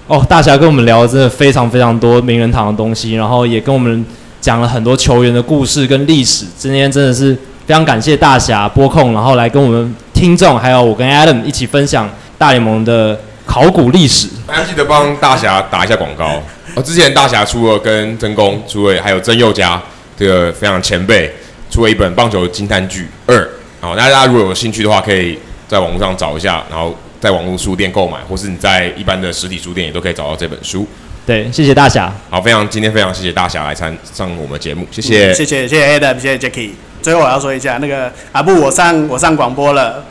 哦，大侠跟我们聊了真的非常非常多名人堂的东西，然后也跟我们讲了很多球员的故事跟历史。今天真的是非常感谢大侠播控，然后来跟我们听众还有我跟 Adam 一起分享大联盟的考古历史。大家记得帮大侠打一下广告。哦，之前大侠出了跟曾公出了，还有曾佑嘉这个非常前辈出了一本《棒球惊叹剧二》。好，大家如果有兴趣的话，可以在网络上找一下，然后。在网络书店购买，或是你在一般的实体书店也都可以找到这本书。对，谢谢大侠。好，非常今天非常谢谢大侠来参上我们节目，谢谢，谢谢谢谢 Adam，谢谢 Jackie。最后我要说一下，那个阿布，我上我上广播了。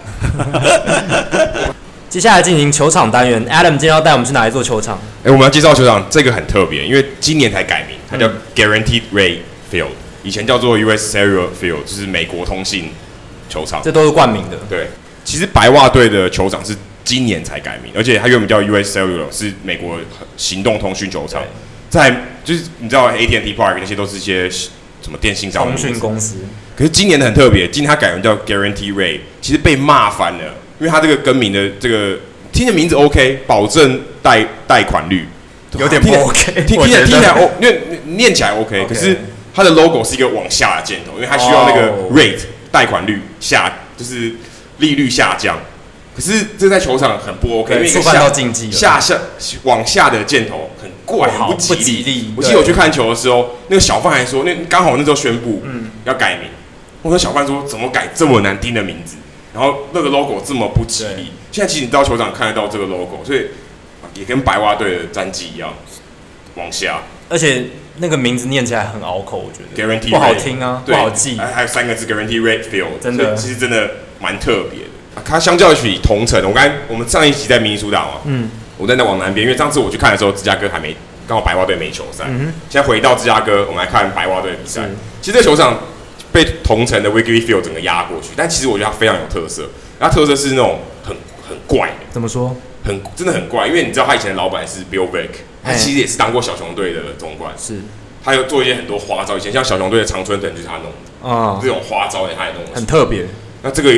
接下来进行球场单元，Adam 今天要带我们去哪一座球场？哎、欸，我们要介绍球场，这个很特别，因为今年才改名，它叫 Guaranteed Rate Field，以前叫做 US Cellular Field，就是美国通信球场。这都是冠名的。对，其实白袜队的球场是。今年才改名，而且它原本叫 US Cellular，是美国行动通讯球场，在就是你知道 AT&T Park 那些都是一些什么电信商、通讯公司。可是今年的很特别，今年它改名叫 Guarantee Rate，其实被骂翻了，因因为它这个更名的这个听着名字 OK，保证贷贷款率。有点不 OK，听听起来听起来 O，因为念起来 OK，可是它的 logo 是一个往下的箭头，因为它需要那个 rate 贷款率下，就是利率下降。可是这在球场很不 OK，因为触犯到竞技了。下下往下的箭头很怪，很不吉利。吉利我记得我去看球的时候，那个小范还说，那刚好那时候宣布要改名。我说小范说怎么改这么难听的名字？然后那个 logo 这么不吉利。现在其实你到球场看得到这个 logo，所以也跟白袜队的战绩一样往下。而且那个名字念起来很拗口，我觉得 Guarantee 不好听啊，不好记。还有三个字 Guarantee Rate Field，真的，其实真的蛮特别的。它相较于同城，我刚才我们上一集在明尼苏达嘛，嗯，我在那往南边，因为上次我去看的时候，芝加哥还没，刚好白袜队没球赛。嗯哼，现在回到芝加哥，我们来看白袜队的比赛。其实这球场被同城的 Wrigley Field 整个压过去，但其实我觉得它非常有特色。它特色是那种很很怪的，怎么说？很真的很怪，因为你知道他以前的老板是 Bill Veeck，他其实也是当过小熊队的总管。是，他有做一些很多花招，以前像小熊队的长春藤就是他弄的啊，这种花招也他也弄的，很特别。那这个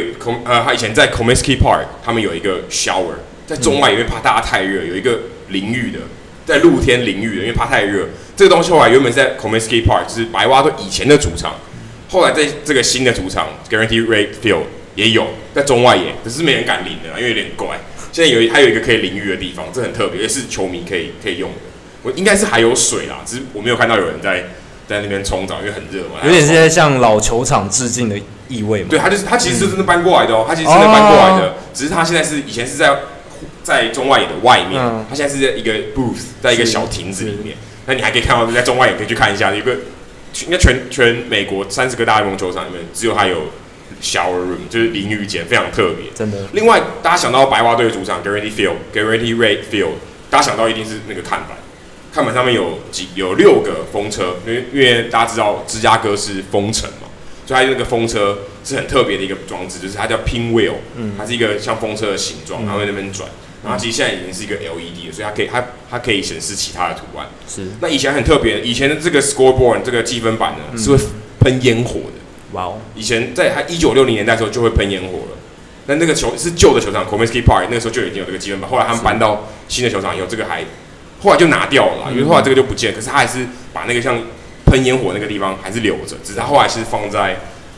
呃，他以前在 Comiskey Park，他们有一个 shower，在中外因为怕大家太热，有一个淋浴的，在露天淋浴的，因为怕太热。这个东西后来原本是在 Comiskey Park，就是白袜队以前的主场，后来在这个新的主场 Guarantee Rate Field 也有，在中外也，可是没人敢淋的，因为有点怪。现在有还有一个可以淋浴的地方，这很特别，也是球迷可以可以用的。我应该是还有水啦，只是我没有看到有人在在那边冲澡，因为很热嘛。有点现在向老球场致敬的。意味嘛？对，他就是他其实是真的搬过来的哦，他其实真的搬过来的，只是他现在是以前是在在中外野的外面，他现在是在一个 booth，在一个小亭子里面。那你还可以看到在中外野可以去看一下，有个应该全全美国三十个大联盟球场里面，只有他有 shower room，就是淋浴间，非常特别。真的。另外，大家想到白袜队的主场 Guarantee Field，Guarantee Rate Field，大家想到一定是那个看板，看板上面有几有六个风车，因为因为大家知道芝加哥是风城嘛。所以它那个风车是很特别的一个装置，就是它叫 Pinwheel，嗯它是一个像风车的形状，然后在那边转，然后其实现在已经是一个 LED 了，所以它可以它它可以显示其他的图案。是。那以前很特别，以前的这个 Scoreboard 这个积分板呢是会喷烟火的。哇哦！以前在它一九六零年代的时候就会喷烟火了。那那个球是旧的球场 Comiskey Park，那个时候就已经有这个积分板，后来他们搬到新的球场以后，这个还后来就拿掉了，因为后来这个就不见，可是他还是把那个像。喷烟火那个地方还是留着，只是它后来是放在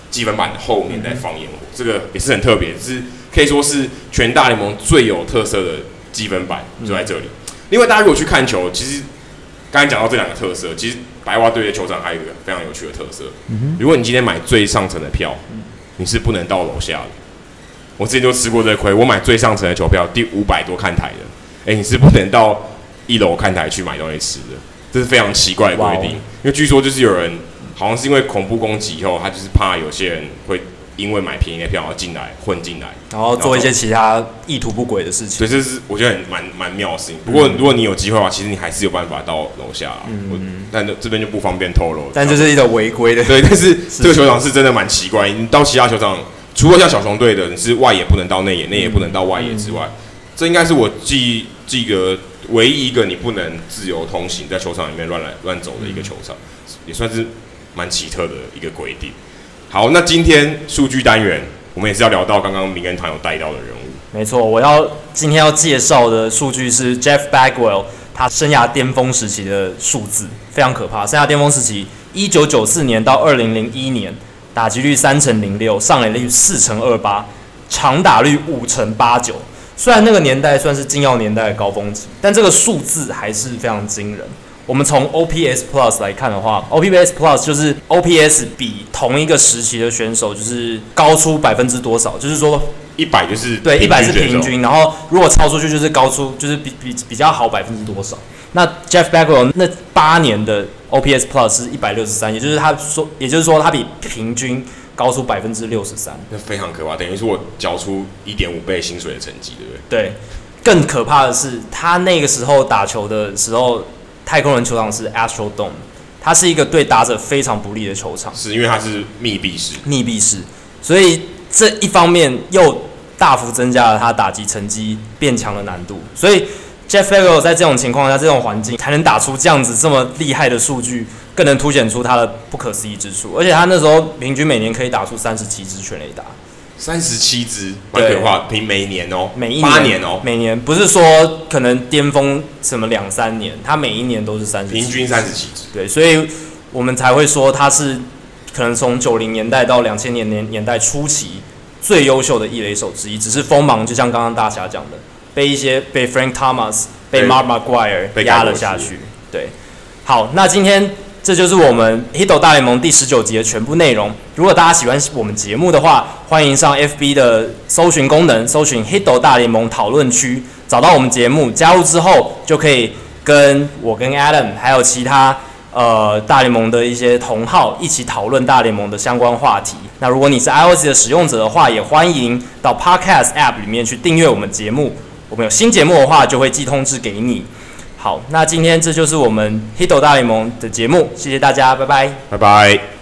积分板的后面再放烟火，这个也是很特别，是可以说是全大联盟最有特色的积分板就在这里。另外，大家如果去看球，其实刚才讲到这两个特色，其实白袜队的球场还有一个非常有趣的特色。如果你今天买最上层的票，你是不能到楼下的。我之前就吃过这个亏，我买最上层的球票，第五百多看台的，诶，你是不能到一楼看台去买东西吃的。这是非常奇怪的规定，因为据说就是有人好像是因为恐怖攻击以后，他就是怕有些人会因为买便宜的票而进来混进来，然后做一些其他意图不轨的事情。所以这是我觉得很蛮蛮妙的事情。不过如果你有机会的话，其实你还是有办法到楼下。嗯，但这边就不方便透露。但这是一个违规的。对，但是这个球场是真的蛮奇怪。你到其他球场，除了像小熊队的，你是外野不能到内野，内野不能到外野之外，这应该是我记记个。唯一一个你不能自由通行在球场里面乱来乱走的一个球场，也算是蛮奇特的一个规定。好，那今天数据单元我们也是要聊到刚刚名人堂有带到的人物。没错，我要今天要介绍的数据是 Jeff Bagwell 他生涯巅峰时期的数字，非常可怕。生涯巅峰时期，一九九四年到二零零一年，打击率三成零六，上垒率四成二八，长打率五成八九。虽然那个年代算是禁药年代的高峰期，但这个数字还是非常惊人。我们从 OPS Plus 来看的话，OPS Plus 就是 OPS 比同一个时期的选手就是高出百分之多少，就是说一百就是对一百是平均，然后如果超出去就是高出就是比比比较好百分之多少。那 Jeff Bagwell 那八年的 OPS Plus 是一百六十三，也就是他说，也就是说他比平均。高出百分之六十三，那非常可怕，等于是我缴出一点五倍薪水的成绩，对不对？对，更可怕的是，他那个时候打球的时候，太空人球场是 Astrodome，它是一个对打者非常不利的球场，是因为它是密闭式，密闭式，所以这一方面又大幅增加了他打击成绩变强的难度，所以 Jeff Bagwell 在这种情况下，这种环境才能打出这样子这么厉害的数据。更能凸显出他的不可思议之处，而且他那时候平均每年可以打出三十七支全垒打，三十七支，蛮可怕，平每年哦，每一八年哦，每年不是说可能巅峰什么两三年，他每一年都是三十，平均三十七支，对，所以我们才会说他是可能从九零年代到两千年年年代初期最优秀的一垒手之一，只是锋芒就像刚刚大侠讲的，被一些被 Frank Thomas 被 Mark McGuire 压了下去，对，好，那今天。这就是我们《hit 大联盟》第十九集的全部内容。如果大家喜欢我们节目的话，欢迎上 FB 的搜寻功能，搜寻《hit 大联盟》讨论区，找到我们节目，加入之后就可以跟我跟 Adam 还有其他呃大联盟的一些同好一起讨论大联盟的相关话题。那如果你是 iOS 的使用者的话，也欢迎到 Podcast App 里面去订阅我们节目。我们有新节目的话，就会寄通知给你。好，那今天这就是我们《黑豆大联盟》的节目，谢谢大家，拜拜，拜拜。